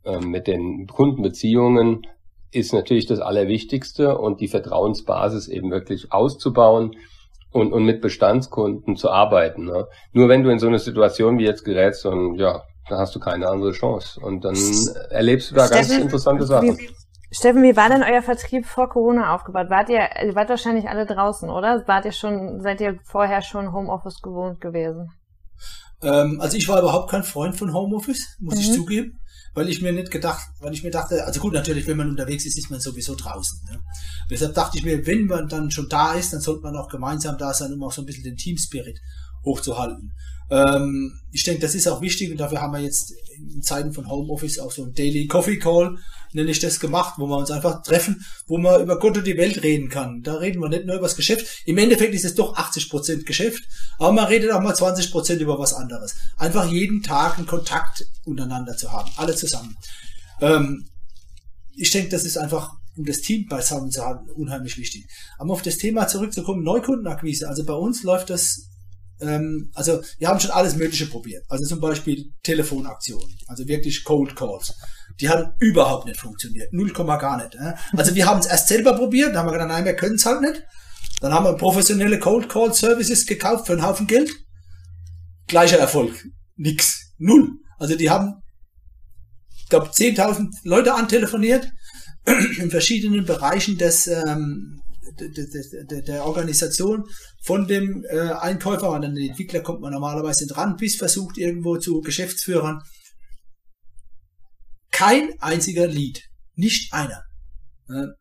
ähm, mit den Kundenbeziehungen ist natürlich das Allerwichtigste und die Vertrauensbasis eben wirklich auszubauen und, und mit Bestandskunden zu arbeiten. Ne? Nur wenn du in so eine Situation wie jetzt gerätst, dann ja, dann hast du keine andere Chance. Und dann erlebst du da Steffen, ganz interessante Sachen. Wie, Steffen, wie war denn euer Vertrieb vor Corona aufgebaut? Wart ihr, ihr wart wahrscheinlich alle draußen, oder? Wart ihr schon, seid ihr vorher schon Homeoffice gewohnt gewesen? Ähm, also ich war überhaupt kein Freund von Homeoffice, muss mhm. ich zugeben weil ich mir nicht gedacht, weil ich mir dachte, also gut, natürlich, wenn man unterwegs ist, ist man sowieso draußen. Ne? Deshalb dachte ich mir, wenn man dann schon da ist, dann sollte man auch gemeinsam da sein, um auch so ein bisschen den Team Spirit hochzuhalten. Ähm, ich denke, das ist auch wichtig und dafür haben wir jetzt in Zeiten von Homeoffice auch so ein Daily Coffee Call, nenne ich das, gemacht, wo wir uns einfach treffen, wo man über Gott und die Welt reden kann. Da reden wir nicht nur über das Geschäft. Im Endeffekt ist es doch 80% Geschäft, aber man redet auch mal 20% über was anderes. Einfach jeden Tag einen Kontakt untereinander zu haben, alle zusammen. Ähm, ich denke, das ist einfach um das Team beisammen zu haben, unheimlich wichtig. Aber auf das Thema zurückzukommen, Neukundenakquise. Also bei uns läuft das ähm, also wir haben schon alles Mögliche probiert. Also zum Beispiel Telefonaktionen, also wirklich Cold Calls. Die haben überhaupt nicht funktioniert. Null Komma gar nicht. Äh? Also wir haben es erst selber probiert, dann haben wir gedacht, nein, wir können es halt nicht. Dann haben wir professionelle Cold Call Services gekauft für einen Haufen Geld. Gleicher Erfolg. Nix. Null. Also die haben, ich glaube, 10.000 Leute antelefoniert in verschiedenen Bereichen des ähm, der, der, Organisation von dem äh, Einkäufer, an den Entwickler kommt man normalerweise dran, bis versucht irgendwo zu Geschäftsführern. Kein einziger Lied, nicht einer.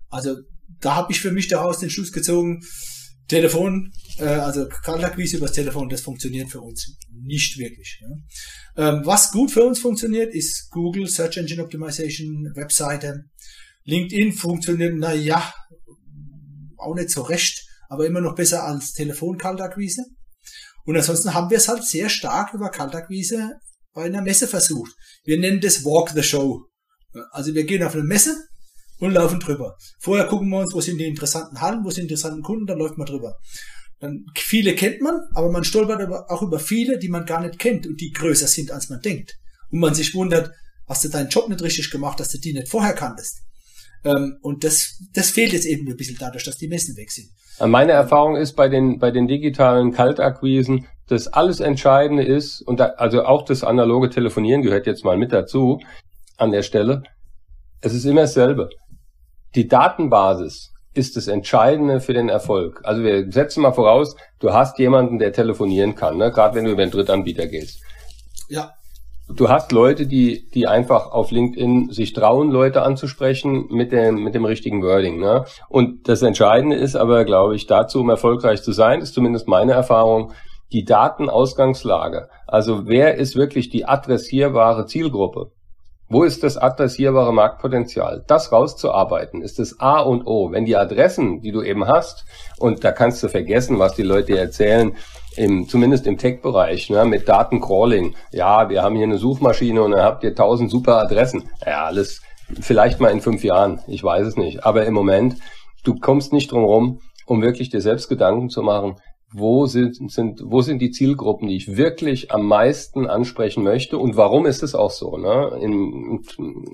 Also da habe ich für mich daraus den Schluss gezogen, Telefon, äh, also Kaltakquise übers Telefon, das funktioniert für uns nicht wirklich. Ähm, was gut für uns funktioniert, ist Google, Search Engine Optimization, Webseite. LinkedIn funktioniert, na ja, auch nicht so recht, aber immer noch besser als Telefon-Kaltakquise. Und ansonsten haben wir es halt sehr stark über Kaltakquise bei einer Messe versucht. Wir nennen das Walk the Show. Also wir gehen auf eine Messe und laufen drüber. Vorher gucken wir uns, wo sind die interessanten Hallen, wo sind die interessanten Kunden, dann läuft man drüber. Dann, viele kennt man, aber man stolpert aber auch über viele, die man gar nicht kennt und die größer sind, als man denkt. Und man sich wundert, hast du deinen Job nicht richtig gemacht, dass du die nicht vorher kanntest. Ähm, und das, das fehlt jetzt eben ein bisschen dadurch, dass die Messen weg sind. Meine Erfahrung ist bei den, bei den digitalen Kaltakquisen, dass alles Entscheidende ist, und da, also auch das analoge Telefonieren gehört jetzt mal mit dazu, an der Stelle. Es ist immer dasselbe. Die Datenbasis ist das Entscheidende für den Erfolg. Also wir setzen mal voraus, du hast jemanden, der telefonieren kann, ne? gerade wenn du über einen Drittanbieter gehst. Ja du hast Leute, die, die einfach auf LinkedIn sich trauen, Leute anzusprechen mit dem, mit dem richtigen Wording. Ne? Und das Entscheidende ist aber, glaube ich, dazu, um erfolgreich zu sein, ist zumindest meine Erfahrung, die Datenausgangslage. Also wer ist wirklich die adressierbare Zielgruppe? Wo ist das adressierbare Marktpotenzial? Das rauszuarbeiten ist das A und O. Wenn die Adressen, die du eben hast, und da kannst du vergessen, was die Leute erzählen, im, zumindest im Tech-Bereich, ne, mit Datencrawling. Ja, wir haben hier eine Suchmaschine und dann habt ihr tausend super Adressen. Ja, alles vielleicht mal in fünf Jahren, ich weiß es nicht. Aber im Moment, du kommst nicht drum rum, um wirklich dir selbst Gedanken zu machen, wo sind, sind, wo sind die Zielgruppen, die ich wirklich am meisten ansprechen möchte und warum ist es auch so, ne? In,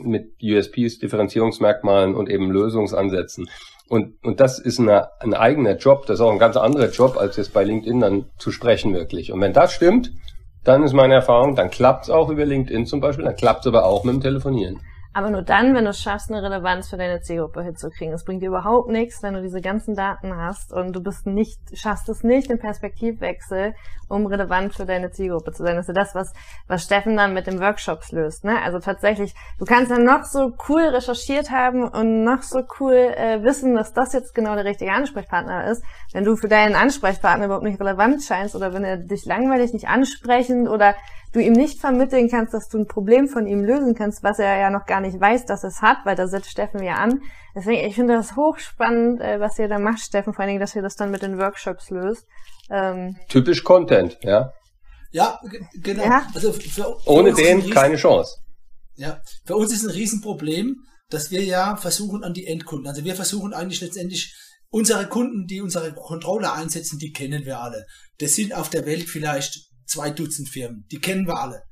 mit USPs, Differenzierungsmerkmalen und eben Lösungsansätzen. Und, und das ist eine, ein eigener Job, das ist auch ein ganz anderer Job, als jetzt bei LinkedIn dann zu sprechen wirklich. Und wenn das stimmt, dann ist meine Erfahrung, dann klappt es auch über LinkedIn zum Beispiel, dann klappt es aber auch mit dem Telefonieren. Aber nur dann, wenn du es schaffst, eine Relevanz für deine Zielgruppe hinzukriegen. Es bringt dir überhaupt nichts, wenn du diese ganzen Daten hast und du bist nicht, schaffst es nicht, den Perspektivwechsel, um relevant für deine Zielgruppe zu sein. Das ist ja das, was, was Steffen dann mit den Workshops löst. Ne? Also tatsächlich, du kannst dann noch so cool recherchiert haben und noch so cool äh, wissen, dass das jetzt genau der richtige Ansprechpartner ist. Wenn du für deinen Ansprechpartner überhaupt nicht relevant scheinst oder wenn er dich langweilig nicht ansprechend oder du ihm nicht vermitteln kannst, dass du ein Problem von ihm lösen kannst, was er ja noch gar nicht weiß, dass es hat, weil da setzt Steffen ja an. Deswegen, ich finde das hochspannend, äh, was ihr da macht, Steffen, vor allen Dingen, dass ihr das dann mit den Workshops löst. Ähm, Typisch Content, ja. Ja, genau. Ja. Also für, für Ohne den riesen, keine Chance. Ja, für uns ist ein Riesenproblem, dass wir ja versuchen an die Endkunden. Also wir versuchen eigentlich letztendlich unsere Kunden, die unsere Controller einsetzen, die kennen wir alle. Das sind auf der Welt vielleicht zwei Dutzend Firmen. Die kennen wir alle.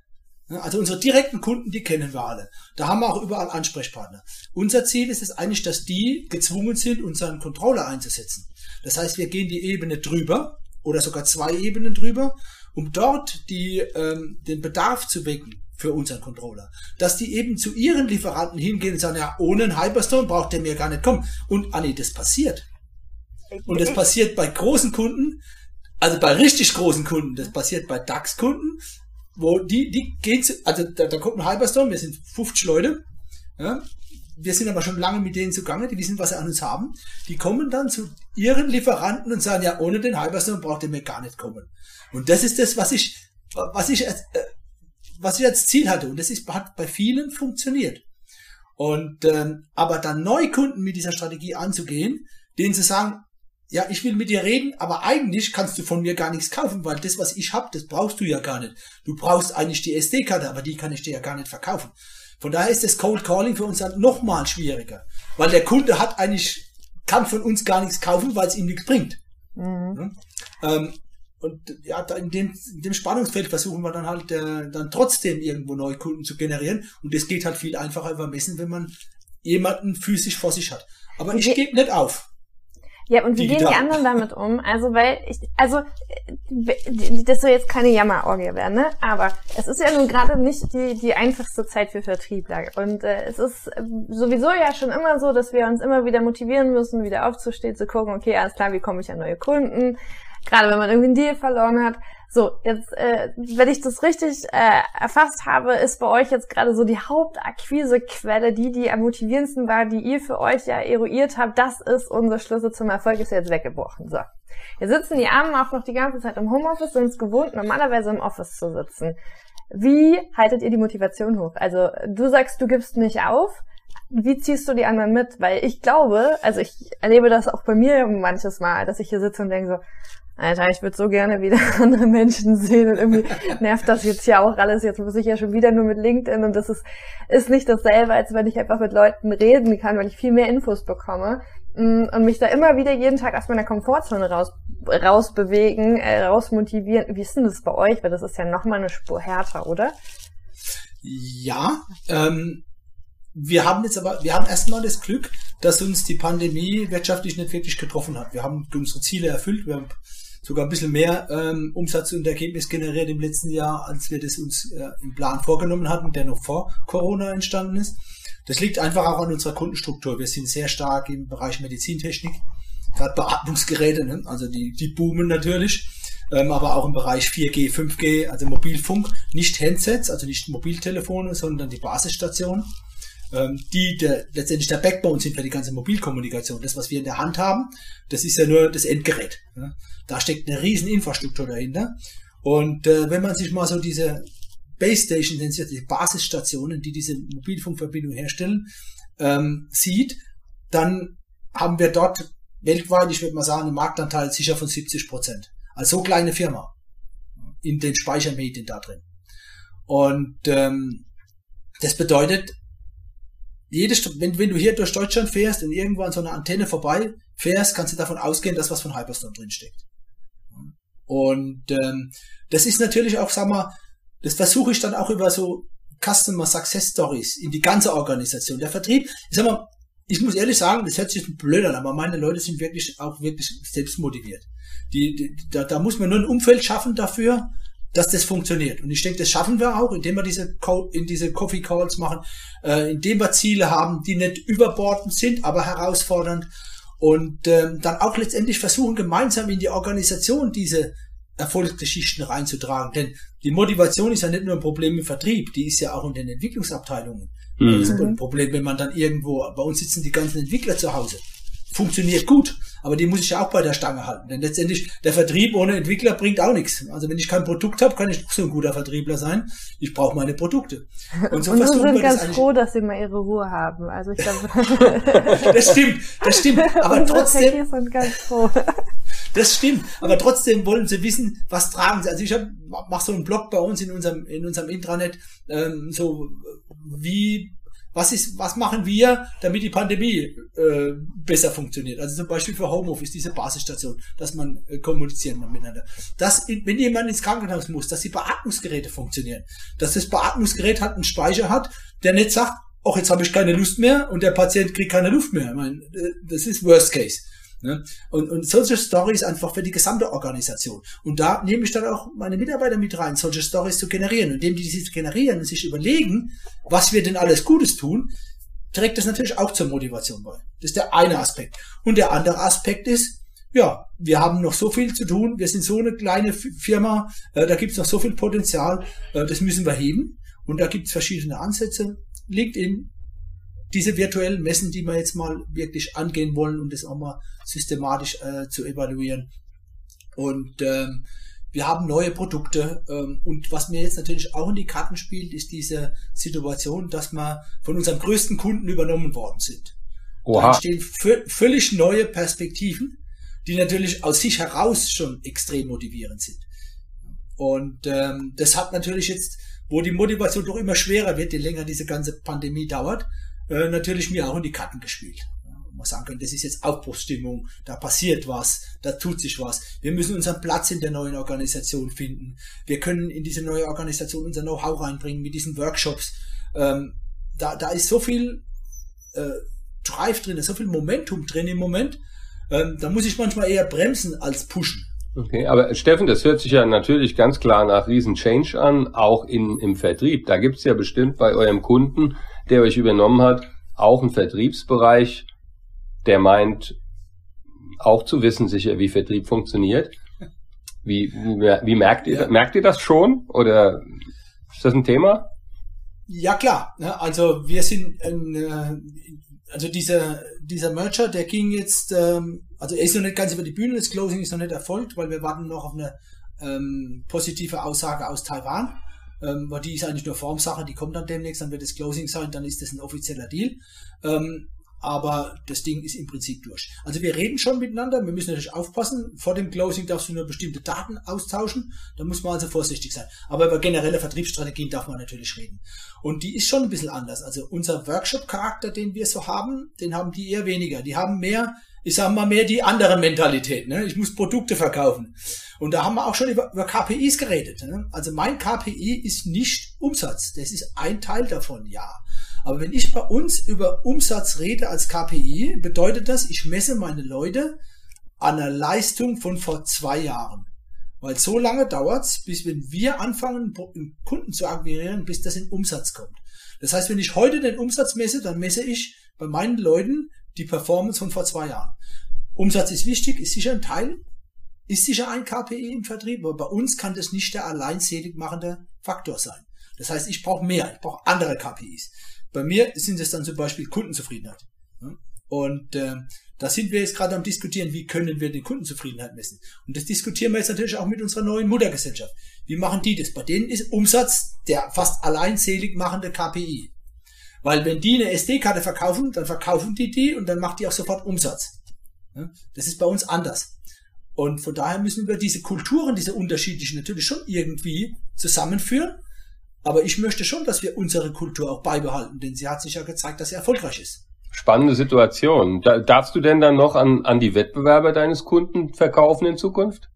Also unsere direkten Kunden, die kennen wir alle. Da haben wir auch überall Ansprechpartner. Unser Ziel ist es eigentlich, dass die gezwungen sind, unseren Controller einzusetzen. Das heißt, wir gehen die Ebene drüber oder sogar zwei Ebenen drüber, um dort die, ähm, den Bedarf zu wecken für unseren Controller. Dass die eben zu ihren Lieferanten hingehen und sagen, ja, ohne einen Hyperstone braucht der mir gar nicht kommen. Und, ah nee, das passiert. Und das passiert bei großen Kunden, also bei richtig großen Kunden, das passiert bei DAX-Kunden, wo die, die gehen also da, da kommt ein Hyperstorm, wir sind 50 Leute, ja, wir sind aber schon lange mit denen zugange, die wissen, was sie an uns haben. Die kommen dann zu ihren Lieferanten und sagen, ja, ohne den Hyperstorm braucht ihr mir gar nicht kommen. Und das ist das, was ich, was ich, als, äh, was ich als Ziel hatte. Und das ist, hat bei vielen funktioniert. Und ähm, aber dann Neukunden mit dieser Strategie anzugehen, denen zu sagen, ja, ich will mit dir reden, aber eigentlich kannst du von mir gar nichts kaufen, weil das, was ich hab, das brauchst du ja gar nicht. Du brauchst eigentlich die SD-Karte, aber die kann ich dir ja gar nicht verkaufen. Von daher ist das Cold Calling für uns dann nochmal schwieriger, weil der Kunde hat eigentlich, kann von uns gar nichts kaufen, weil es ihm nichts bringt. Mhm. Ja? Ähm, und ja, in dem, in dem Spannungsfeld versuchen wir dann halt äh, dann trotzdem irgendwo neue Kunden zu generieren. Und das geht halt viel einfacher über Messen, wenn man jemanden physisch vor sich hat. Aber ich gebe nicht auf. Ja, und wie gehen die anderen damit um? Also, weil ich, also, das soll jetzt keine Jammerorgie werden, ne? Aber es ist ja nun gerade nicht die, die einfachste Zeit für Vertriebler. Und äh, es ist sowieso ja schon immer so, dass wir uns immer wieder motivieren müssen, wieder aufzustehen, zu gucken, okay, alles klar, wie komme ich an neue Kunden? Gerade wenn man irgendwie einen Deal verloren hat. So, jetzt, äh, wenn ich das richtig äh, erfasst habe, ist bei euch jetzt gerade so die Hauptakquisequelle, die, die am motivierendsten war, die ihr für euch ja eruiert habt, das ist unser Schlüssel zum Erfolg, ist jetzt weggebrochen. So. Wir sitzen die Armen auch noch die ganze Zeit im Homeoffice, sind es gewohnt, normalerweise im Office zu sitzen. Wie haltet ihr die Motivation hoch? Also, du sagst, du gibst nicht auf. Wie ziehst du die anderen mit? Weil ich glaube, also ich erlebe das auch bei mir manches Mal, dass ich hier sitze und denke so, Alter, ich würde so gerne wieder andere Menschen sehen und irgendwie nervt das jetzt ja auch alles. Jetzt muss ich ja schon wieder nur mit LinkedIn und das ist, ist nicht dasselbe, als wenn ich einfach mit Leuten reden kann, weil ich viel mehr Infos bekomme mm, und mich da immer wieder jeden Tag aus meiner Komfortzone raus, rausbewegen, äh, rausmotivieren. Wie ist denn das bei euch? Weil das ist ja nochmal eine Spur härter, oder? Ja, ähm, wir haben jetzt aber, wir haben erstmal das Glück, dass uns die Pandemie wirtschaftlich nicht wirklich getroffen hat. Wir haben unsere Ziele erfüllt, wir haben sogar ein bisschen mehr ähm, Umsatz und Ergebnis generiert im letzten Jahr, als wir das uns äh, im Plan vorgenommen hatten, der noch vor Corona entstanden ist. Das liegt einfach auch an unserer Kundenstruktur. Wir sind sehr stark im Bereich Medizintechnik, gerade Beatmungsgeräte, ne? also die, die boomen natürlich, ähm, aber auch im Bereich 4G, 5G, also Mobilfunk, nicht Handsets, also nicht Mobiltelefone, sondern die Basisstationen ähm, die der, letztendlich der Backbone sind für die ganze Mobilkommunikation. Das, was wir in der Hand haben, das ist ja nur das Endgerät. Da steckt eine riesen Infrastruktur dahinter. Und äh, wenn man sich mal so diese Base Station, die Basisstationen, die diese Mobilfunkverbindung herstellen, ähm, sieht, dann haben wir dort weltweit, ich würde mal sagen, einen Marktanteil sicher von 70 Prozent. Also so kleine Firma in den Speichermedien da drin. Und ähm, das bedeutet, jedes, wenn, wenn du hier durch Deutschland fährst und irgendwo an so einer Antenne vorbei fährst, kannst du davon ausgehen, dass was von Hyperstone drinsteckt. Und ähm, das ist natürlich auch, sag mal, das versuche ich dann auch über so Customer Success Stories in die ganze Organisation. Der Vertrieb, ich sag mal, ich muss ehrlich sagen, das hört sich blöd an, aber meine Leute sind wirklich auch wirklich selbst motiviert. Die, die, da, da muss man nur ein Umfeld schaffen dafür, dass das funktioniert. Und ich denke, das schaffen wir auch, indem wir diese, Co in diese Coffee Calls machen, äh, indem wir Ziele haben, die nicht überbordend sind, aber herausfordernd. Und ähm, dann auch letztendlich versuchen, gemeinsam in die Organisation diese Erfolgsgeschichten reinzutragen. Denn die Motivation ist ja nicht nur ein Problem im Vertrieb, die ist ja auch in den Entwicklungsabteilungen. Mhm. Das ist ein Problem, wenn man dann irgendwo, bei uns sitzen die ganzen Entwickler zu Hause. Funktioniert gut, aber die muss ich ja auch bei der Stange halten. Denn letztendlich, der Vertrieb ohne Entwickler bringt auch nichts. Also wenn ich kein Produkt habe, kann ich nicht so ein guter Vertriebler sein. Ich brauche meine Produkte. Und so, Und so sind ganz das froh, dass sie mal ihre Ruhe haben. Also ich glaube, das stimmt, das stimmt. Aber trotzdem. sind ganz froh. Das stimmt. Aber trotzdem wollen sie wissen, was tragen sie. Also ich mache so einen Blog bei uns in unserem in unserem Intranet, ähm, so wie was ist, was machen wir, damit die Pandemie äh, besser funktioniert? Also zum Beispiel für Homeoffice, diese Basisstation, dass man äh, kommunizieren kann miteinander. Dass, wenn jemand ins Krankenhaus muss, dass die Beatmungsgeräte funktionieren. Dass das Beatmungsgerät hat einen Speicher hat, der nicht sagt, ach, jetzt habe ich keine Lust mehr und der Patient kriegt keine Luft mehr. Ich meine, äh, das ist Worst Case. Ne? Und, und solche Stories einfach für die gesamte Organisation. Und da nehme ich dann auch meine Mitarbeiter mit rein, solche Stories zu generieren. Und indem die diese generieren und sich überlegen, was wir denn alles Gutes tun, trägt das natürlich auch zur Motivation bei. Das ist der eine Aspekt. Und der andere Aspekt ist, ja, wir haben noch so viel zu tun, wir sind so eine kleine Firma, äh, da gibt es noch so viel Potenzial, äh, das müssen wir heben. Und da gibt es verschiedene Ansätze. LinkedIn diese virtuellen Messen, die wir jetzt mal wirklich angehen wollen und das auch mal systematisch äh, zu evaluieren. Und ähm, wir haben neue Produkte ähm, und was mir jetzt natürlich auch in die Karten spielt, ist diese Situation, dass wir von unserem größten Kunden übernommen worden sind. Oha. Da entstehen völlig neue Perspektiven, die natürlich aus sich heraus schon extrem motivierend sind. Und ähm, das hat natürlich jetzt, wo die Motivation doch immer schwerer wird, je länger diese ganze Pandemie dauert, äh, natürlich mir auch in die Karten gespielt. man sagen können, das ist jetzt Aufbruchsstimmung, da passiert was, da tut sich was. Wir müssen unseren Platz in der neuen Organisation finden. Wir können in diese neue Organisation unser Know-how reinbringen mit diesen Workshops. Ähm, da, da ist so viel äh, Drive drin, so viel Momentum drin im Moment. Ähm, da muss ich manchmal eher bremsen als pushen. Okay, aber Steffen, das hört sich ja natürlich ganz klar nach riesen Change an, auch in, im Vertrieb. Da gibt's ja bestimmt bei eurem Kunden, der euch übernommen hat, auch einen Vertriebsbereich, der meint, auch zu wissen sicher, wie Vertrieb funktioniert. Wie, wie, wie merkt ihr, ja. merkt ihr das schon? Oder ist das ein Thema? Ja klar, ne? also wir sind, äh, also dieser dieser Merger, der ging jetzt, ähm, also er ist noch nicht ganz über die Bühne, das Closing ist noch nicht erfolgt, weil wir warten noch auf eine ähm, positive Aussage aus Taiwan. Ähm, weil die ist eigentlich nur Formsache, die kommt dann demnächst, dann wird das Closing sein, dann ist das ein offizieller Deal. Ähm, aber das Ding ist im Prinzip durch. Also wir reden schon miteinander, wir müssen natürlich aufpassen. Vor dem Closing darfst du nur bestimmte Daten austauschen, da muss man also vorsichtig sein. Aber über generelle Vertriebsstrategien darf man natürlich reden. Und die ist schon ein bisschen anders. Also unser Workshop-Charakter, den wir so haben, den haben die eher weniger. Die haben mehr, ich sag mal, mehr die andere Mentalität. Ne? Ich muss Produkte verkaufen. Und da haben wir auch schon über, über KPIs geredet. Ne? Also mein KPI ist nicht Umsatz. Das ist ein Teil davon, ja. Aber wenn ich bei uns über Umsatz rede als KPI, bedeutet das, ich messe meine Leute an einer Leistung von vor zwei Jahren. Weil so lange dauert's, bis wenn wir anfangen, Kunden zu akquirieren, bis das in Umsatz kommt. Das heißt, wenn ich heute den Umsatz messe, dann messe ich bei meinen Leuten die Performance von vor zwei Jahren. Umsatz ist wichtig, ist sicher ein Teil, ist sicher ein KPI im Vertrieb, aber bei uns kann das nicht der alleinselig machende Faktor sein. Das heißt, ich brauche mehr, ich brauche andere KPIs. Bei mir sind es dann zum Beispiel Kundenzufriedenheit. Und äh, da sind wir jetzt gerade am diskutieren, wie können wir die Kundenzufriedenheit messen. Und das diskutieren wir jetzt natürlich auch mit unserer neuen Muttergesellschaft. Wie machen die das? Bei denen ist Umsatz der fast alleinselig machende KPI. Weil wenn die eine SD-Karte verkaufen, dann verkaufen die die und dann macht die auch sofort Umsatz. Das ist bei uns anders. Und von daher müssen wir diese Kulturen, diese unterschiedlichen natürlich schon irgendwie zusammenführen aber ich möchte schon, dass wir unsere Kultur auch beibehalten, denn sie hat sich ja gezeigt, dass sie erfolgreich ist. Spannende Situation. Da, darfst du denn dann noch an, an die Wettbewerber deines Kunden verkaufen in Zukunft?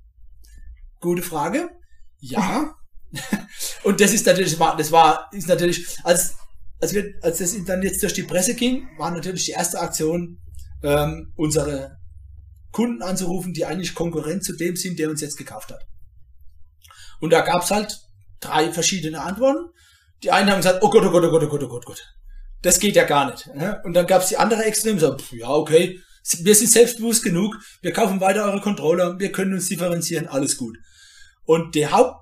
Gute Frage. Ja. Und das ist natürlich, das war, ist natürlich, als, als wir, als das dann jetzt durch die Presse ging, war natürlich die erste Aktion, ähm, unsere Kunden anzurufen, die eigentlich Konkurrent zu dem sind, der uns jetzt gekauft hat. Und da gab's halt drei verschiedene Antworten. Die einen haben gesagt, oh Gott, oh Gott, oh Gott, oh Gott, oh Gott, oh Gott. Das geht ja gar nicht. Ne? Und dann gab's die andere Extrem, so, pff, ja, okay, wir sind selbstbewusst genug, wir kaufen weiter eure Controller, wir können uns differenzieren, alles gut. Und der Haupt,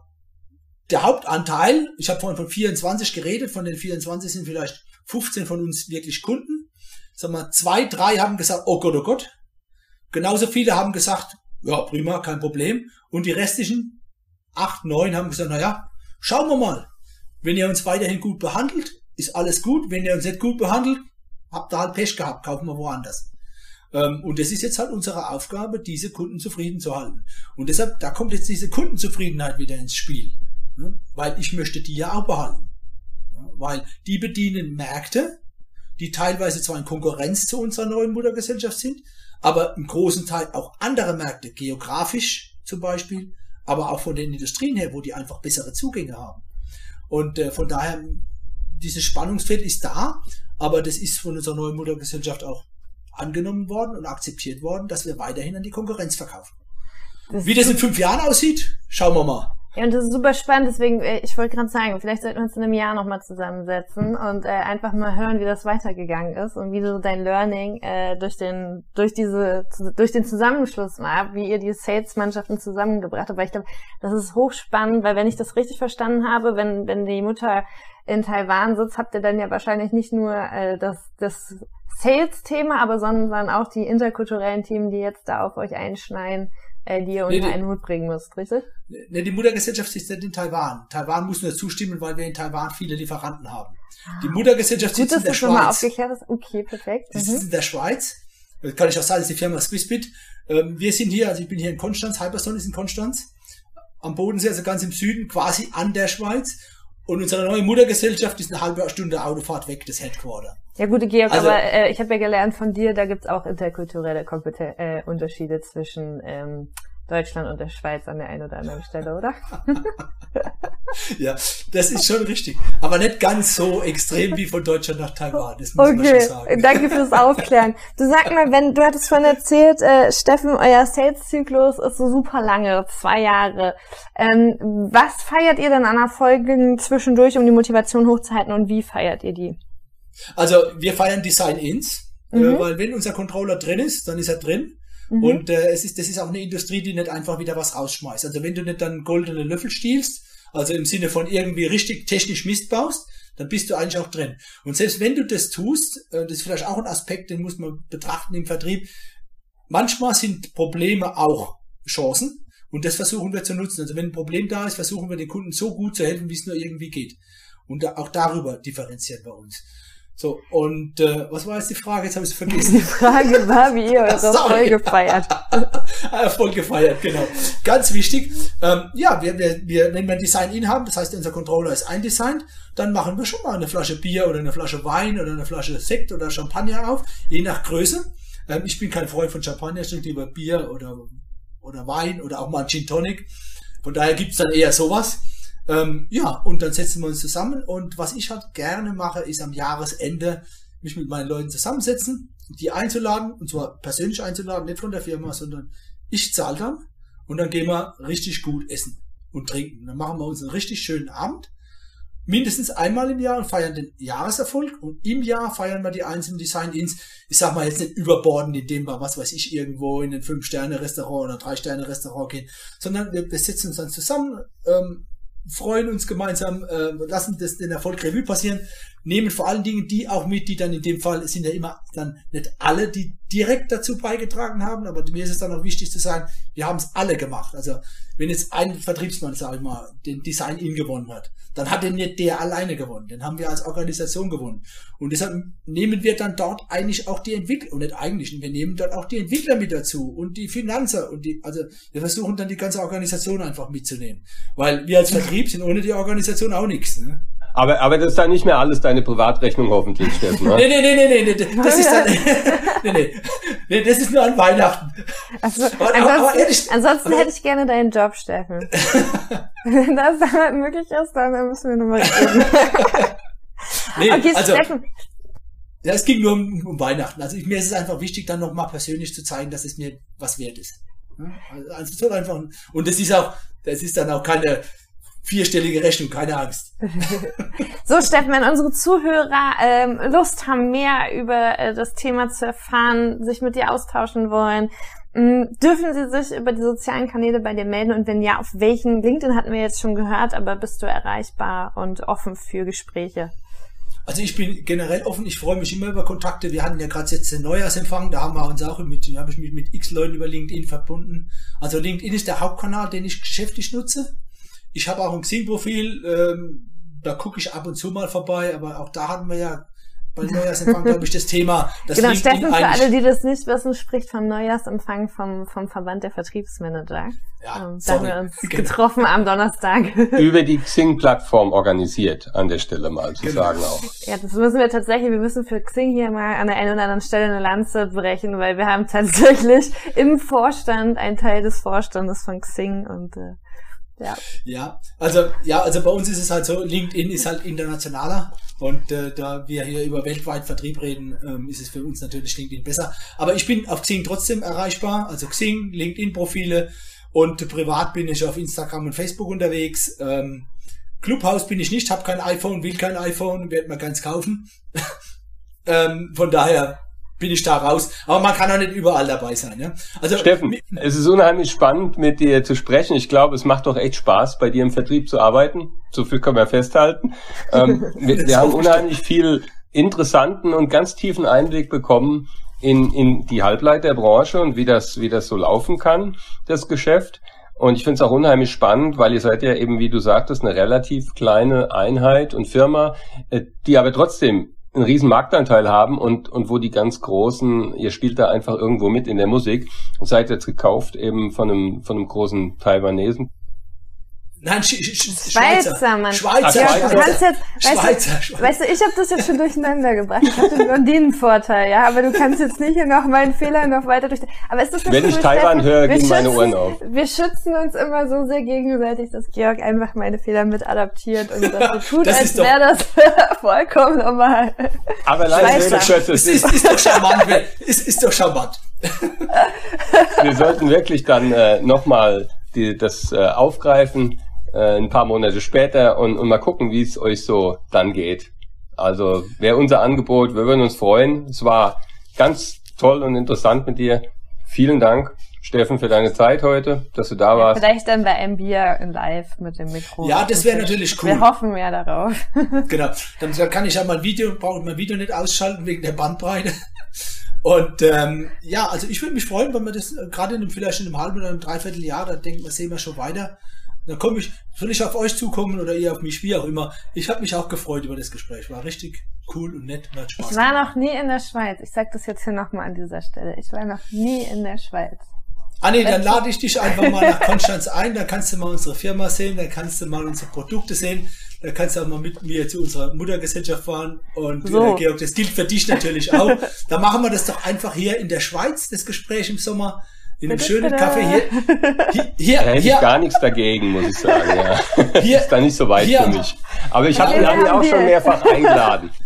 der Hauptanteil, ich habe vorhin von 24 geredet, von den 24 sind vielleicht 15 von uns wirklich Kunden. Sag mal, zwei, drei haben gesagt, oh Gott, oh Gott. Genauso viele haben gesagt, ja, prima, kein Problem. Und die restlichen acht, neun haben gesagt, na ja, schauen wir mal. Wenn ihr uns weiterhin gut behandelt, ist alles gut. Wenn ihr uns nicht gut behandelt, habt ihr halt Pech gehabt, kaufen wir woanders. Ähm, und das ist jetzt halt unsere Aufgabe, diese Kunden zufrieden zu halten. Und deshalb, da kommt jetzt diese Kundenzufriedenheit wieder ins Spiel. Ne? Weil ich möchte die ja auch behalten. Weil die bedienen Märkte, die teilweise zwar in Konkurrenz zu unserer neuen Muttergesellschaft sind, aber im großen Teil auch andere Märkte, geografisch zum Beispiel, aber auch von den Industrien her, wo die einfach bessere Zugänge haben. Und äh, von daher, dieses Spannungsfeld ist da, aber das ist von unserer neuen Muttergesellschaft auch angenommen worden und akzeptiert worden, dass wir weiterhin an die Konkurrenz verkaufen. Das Wie das in fünf Jahren aussieht, schauen wir mal. Ja, und das ist super spannend, deswegen, äh, ich wollte gerade sagen, vielleicht sollten wir uns in einem Jahr nochmal zusammensetzen und äh, einfach mal hören, wie das weitergegangen ist und wie du dein Learning äh, durch den, durch diese, durch den Zusammenschluss war, wie ihr die Sales-Mannschaften zusammengebracht habt. Weil ich glaube, das ist hochspannend, weil wenn ich das richtig verstanden habe, wenn, wenn die Mutter in Taiwan sitzt, habt ihr dann ja wahrscheinlich nicht nur äh, das, das Sales-Thema, aber sondern auch die interkulturellen Themen, die jetzt da auf euch einschneiden, äh, die ihr unter nee, einen Hut bringen müsst, richtig? Ne, die Muttergesellschaft ist nicht in Taiwan. Taiwan muss nur zustimmen, weil wir in Taiwan viele Lieferanten haben. Ah. Die Muttergesellschaft Gut, sitzt in der Schweiz. Mal aufgeklärt ist. Okay, perfekt. Die mhm. sitzt in der Schweiz. Das kann ich auch sagen, das ist die Firma Swissbit. Ähm, wir sind hier, also ich bin hier in Konstanz, Hyperstone ist in Konstanz, am Bodensee, also ganz im Süden, quasi an der Schweiz. Und unsere neue Muttergesellschaft ist eine halbe Stunde Autofahrt weg, das Headquarter. Ja, gute Georg, also, aber äh, ich habe ja gelernt von dir, da gibt's auch interkulturelle Kompeten äh, Unterschiede zwischen ähm, Deutschland und der Schweiz an der einen oder anderen Stelle, oder? ja, das ist schon richtig. Aber nicht ganz so extrem wie von Deutschland nach Taiwan. Das muss okay, man schon sagen. danke fürs Aufklären. Du sag mal, wenn du hattest schon erzählt, äh, Steffen, euer Sales-Zyklus ist so super lange, zwei Jahre. Ähm, was feiert ihr denn an Erfolgen zwischendurch, um die Motivation hochzuhalten und wie feiert ihr die? Also wir feiern Design-Ins, äh, mhm. äh, weil wenn unser Controller drin ist, dann ist er drin. Mhm. Und äh, es ist, das ist auch eine Industrie, die nicht einfach wieder was rausschmeißt. Also wenn du nicht dann goldene Löffel stiehlst, also im Sinne von irgendwie richtig technisch Mist baust, dann bist du eigentlich auch drin. Und selbst wenn du das tust, äh, das ist vielleicht auch ein Aspekt, den muss man betrachten im Vertrieb, manchmal sind Probleme auch Chancen. Und das versuchen wir zu nutzen. Also wenn ein Problem da ist, versuchen wir den Kunden so gut zu helfen, wie es nur irgendwie geht. Und auch darüber differenzieren wir uns. So, und äh, was war jetzt die Frage? Jetzt habe ich es vergessen. Die Frage war, wie ihr eure Erfolge feiert. Erfolg gefeiert, genau. Ganz wichtig. Ähm, ja, wir, wir, wir, wenn wir ein Design-In haben, das heißt, unser Controller ist eindesignt, dann machen wir schon mal eine Flasche Bier oder eine Flasche Wein oder eine Flasche Sekt oder Champagner auf, je nach Größe. Ähm, ich bin kein Freund von Champagner, ich trinke lieber Bier oder, oder Wein oder auch mal ein Gin Tonic. Von daher gibt's dann eher sowas. Ähm, ja, und dann setzen wir uns zusammen und was ich halt gerne mache, ist am Jahresende mich mit meinen Leuten zusammensetzen, die einzuladen, und zwar persönlich einzuladen, nicht von der Firma, sondern ich zahle dann und dann gehen wir richtig gut essen und trinken. Dann machen wir uns einen richtig schönen Abend, mindestens einmal im Jahr und feiern den Jahreserfolg und im Jahr feiern wir die einzelnen Design-Ins. Ich sag mal jetzt nicht überbordend, indem wir, was weiß ich, irgendwo in ein Fünf-Sterne-Restaurant oder Drei-Sterne-Restaurant gehen, sondern wir, wir setzen uns dann zusammen, ähm, freuen uns gemeinsam, äh, lassen das den Erfolg Revue passieren, nehmen vor allen Dingen die auch mit, die dann in dem Fall sind ja immer dann nicht alle, die direkt dazu beigetragen haben, aber mir ist es dann auch wichtig zu sagen, wir haben es alle gemacht. Also wenn jetzt ein Vertriebsmann, sage ich mal, den Design-In gewonnen hat, dann hat er nicht der alleine gewonnen, den haben wir als Organisation gewonnen. Und deshalb nehmen wir dann dort eigentlich auch die Entwickler, und nicht eigentlich, wir nehmen dort auch die Entwickler mit dazu und die Finanzer und die, also wir versuchen dann die ganze Organisation einfach mitzunehmen. Weil wir als Vertrieb sind ohne die Organisation auch nichts. Ne? Aber, aber das ist dann nicht mehr alles deine Privatrechnung hoffentlich, Steffen. Ne? nee, nee, nee, nee, nee, nee, das ist dann, nee, nee, nee, das ist nur an Weihnachten. Also, aber, ansonsten, aber ehrlich, ansonsten hätte ich gerne deinen Job, Steffen. Wenn das dann möglich ist, dann müssen wir nochmal reden. nee, okay, also, Steffen. Ja, es ging nur um, um Weihnachten. Also ich, mir ist es einfach wichtig, dann nochmal persönlich zu zeigen, dass es mir was wert ist. Also, also einfach, und das ist auch, das ist dann auch keine, vierstellige Rechnung, keine Angst. so, Steffen, wenn unsere Zuhörer ähm, Lust haben, mehr über äh, das Thema zu erfahren, sich mit dir austauschen wollen, mh, dürfen sie sich über die sozialen Kanäle bei dir melden und wenn ja, auf welchen? LinkedIn hatten wir jetzt schon gehört, aber bist du erreichbar und offen für Gespräche? Also ich bin generell offen, ich freue mich immer über Kontakte. Wir hatten ja gerade jetzt den Neujahrsempfang, da haben wir uns auch mit, habe ich mich mit x Leuten über LinkedIn verbunden. Also LinkedIn ist der Hauptkanal, den ich geschäftlich nutze. Ich habe auch ein Xing-Profil, ähm, da gucke ich ab und zu mal vorbei, aber auch da hatten wir ja bei Neujahrsempfang, glaube ich, das Thema. Das genau, Steffen, für alle, die das nicht wissen, spricht vom Neujahrsempfang vom, vom Verband der Vertriebsmanager. Ja, ähm, da haben wir uns genau. getroffen am Donnerstag. Über die Xing-Plattform organisiert, an der Stelle mal zu genau. sagen auch. Ja, das müssen wir tatsächlich, wir müssen für Xing hier mal an der einen oder anderen Stelle eine Lanze brechen, weil wir haben tatsächlich im Vorstand einen Teil des Vorstandes von Xing und äh, ja. ja, also ja, also bei uns ist es halt so, LinkedIn ist halt internationaler und äh, da wir hier über weltweit Vertrieb reden, ähm, ist es für uns natürlich LinkedIn besser. Aber ich bin auf Xing trotzdem erreichbar, also Xing, LinkedIn-Profile und privat bin ich auf Instagram und Facebook unterwegs. Ähm, Clubhouse bin ich nicht, habe kein iPhone, will kein iPhone, werde mir ganz kaufen. ähm, von daher bin ich da raus. Aber man kann auch nicht überall dabei sein. Ja? Also, Steffen, es ist unheimlich spannend, mit dir zu sprechen. Ich glaube, es macht doch echt Spaß, bei dir im Vertrieb zu arbeiten. So viel können wir festhalten. Ähm, wir, wir haben unheimlich viel interessanten und ganz tiefen Einblick bekommen in, in die Halbleiterbranche und wie das, wie das so laufen kann, das Geschäft. Und ich finde es auch unheimlich spannend, weil ihr seid ja eben, wie du sagtest, eine relativ kleine Einheit und Firma, äh, die aber trotzdem einen riesen Marktanteil haben und, und wo die ganz Großen, ihr spielt da einfach irgendwo mit in der Musik und seid jetzt gekauft eben von einem, von einem großen Taiwanesen. Nein, Sch Sch Schweizer. Schweizer, Mann. Schweizer, ja, Schweizer. Du kannst jetzt, weißt, Schweizer, du, Schweizer. weißt du, ich habe das jetzt schon durcheinander gebracht. Ich hatte nur den Vorteil, ja, aber du kannst jetzt nicht hier noch meinen Fehler noch weiter durch. Aber ist das Wenn ich Taiwan höre, gehen meine Ohren auf. Wir schützen uns immer so sehr gegenseitig, dass Georg einfach meine Fehler mit adaptiert und das so tut, das als wäre das vollkommen normal. Aber leider ist, ist, ist, ist doch charmant. ist, ist doch charmant. Wir sollten wirklich dann äh, nochmal das äh, aufgreifen äh, ein paar Monate später und, und mal gucken, wie es euch so dann geht. Also wäre unser Angebot, wir würden uns freuen. Es war ganz toll und interessant mit dir. Vielen Dank, Steffen, für deine Zeit heute, dass du da warst. Vielleicht dann bei einem Bier Live mit dem Mikro. Ja, das wäre natürlich cool. Wir hoffen mehr darauf. genau. Dann kann ich ja mein Video, brauche mein Video nicht ausschalten wegen der Bandbreite. Und ähm, ja, also ich würde mich freuen, wenn wir das äh, gerade in einem, vielleicht in einem halben oder einem Dreivierteljahr, da denken wir, sehen wir schon weiter, dann komme ich, soll ich auf euch zukommen oder ihr auf mich, wie auch immer. Ich habe mich auch gefreut über das Gespräch. War richtig cool und nett und hat Spaß Ich war noch nie in der Schweiz. Ich sage das jetzt hier nochmal an dieser Stelle. Ich war noch nie in der Schweiz. Ah nee, dann lade ich dich einfach mal nach Konstanz ein, da kannst du mal unsere Firma sehen, da kannst du mal unsere Produkte sehen, da kannst du auch mal mit mir zu unserer Muttergesellschaft fahren und so. Georg, das gilt für dich natürlich auch. Da machen wir das doch einfach hier in der Schweiz, das Gespräch im Sommer in einem schönen Kaffee hier. Hier, hier, da hätte hier. ich gar nichts dagegen, muss ich sagen. Ja. Hier, ist da nicht so weit hier. für mich. Aber ich habe ihn ja auch schon mehrfach eingeladen.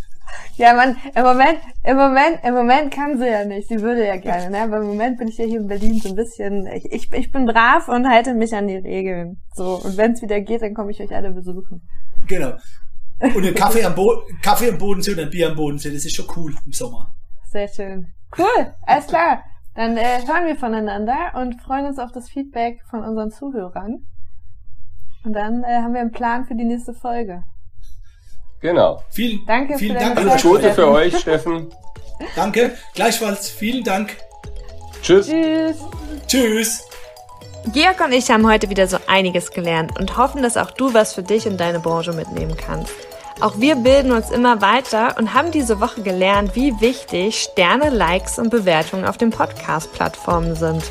Ja, man, im Moment, im Moment, im Moment kann sie ja nicht. Sie würde ja gerne, ne? Aber im Moment bin ich ja hier in Berlin so ein bisschen, ich, ich, ich bin brav und halte mich an die Regeln. So. Und wenn es wieder geht, dann komme ich euch alle besuchen. Genau. Und ein Kaffee am, Bo Kaffee am Bodensee und ein Bier am Bodensee, das ist schon cool im Sommer. Sehr schön. Cool, alles klar. Dann äh, hören wir voneinander und freuen uns auf das Feedback von unseren Zuhörern. Und dann äh, haben wir einen Plan für die nächste Folge. Genau. Vielen, Danke vielen Dank. Alles Gute für euch, Steffen. Danke. Gleichfalls. Vielen Dank. Tschüss. Tschüss. Tschüss. Georg und ich haben heute wieder so einiges gelernt und hoffen, dass auch du was für dich und deine Branche mitnehmen kannst. Auch wir bilden uns immer weiter und haben diese Woche gelernt, wie wichtig Sterne, Likes und Bewertungen auf den Podcast-Plattformen sind.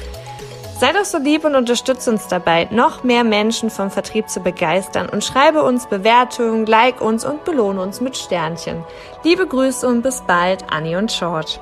Sei doch so lieb und unterstütze uns dabei, noch mehr Menschen vom Vertrieb zu begeistern und schreibe uns Bewertungen, like uns und belohne uns mit Sternchen. Liebe Grüße und bis bald, Annie und George.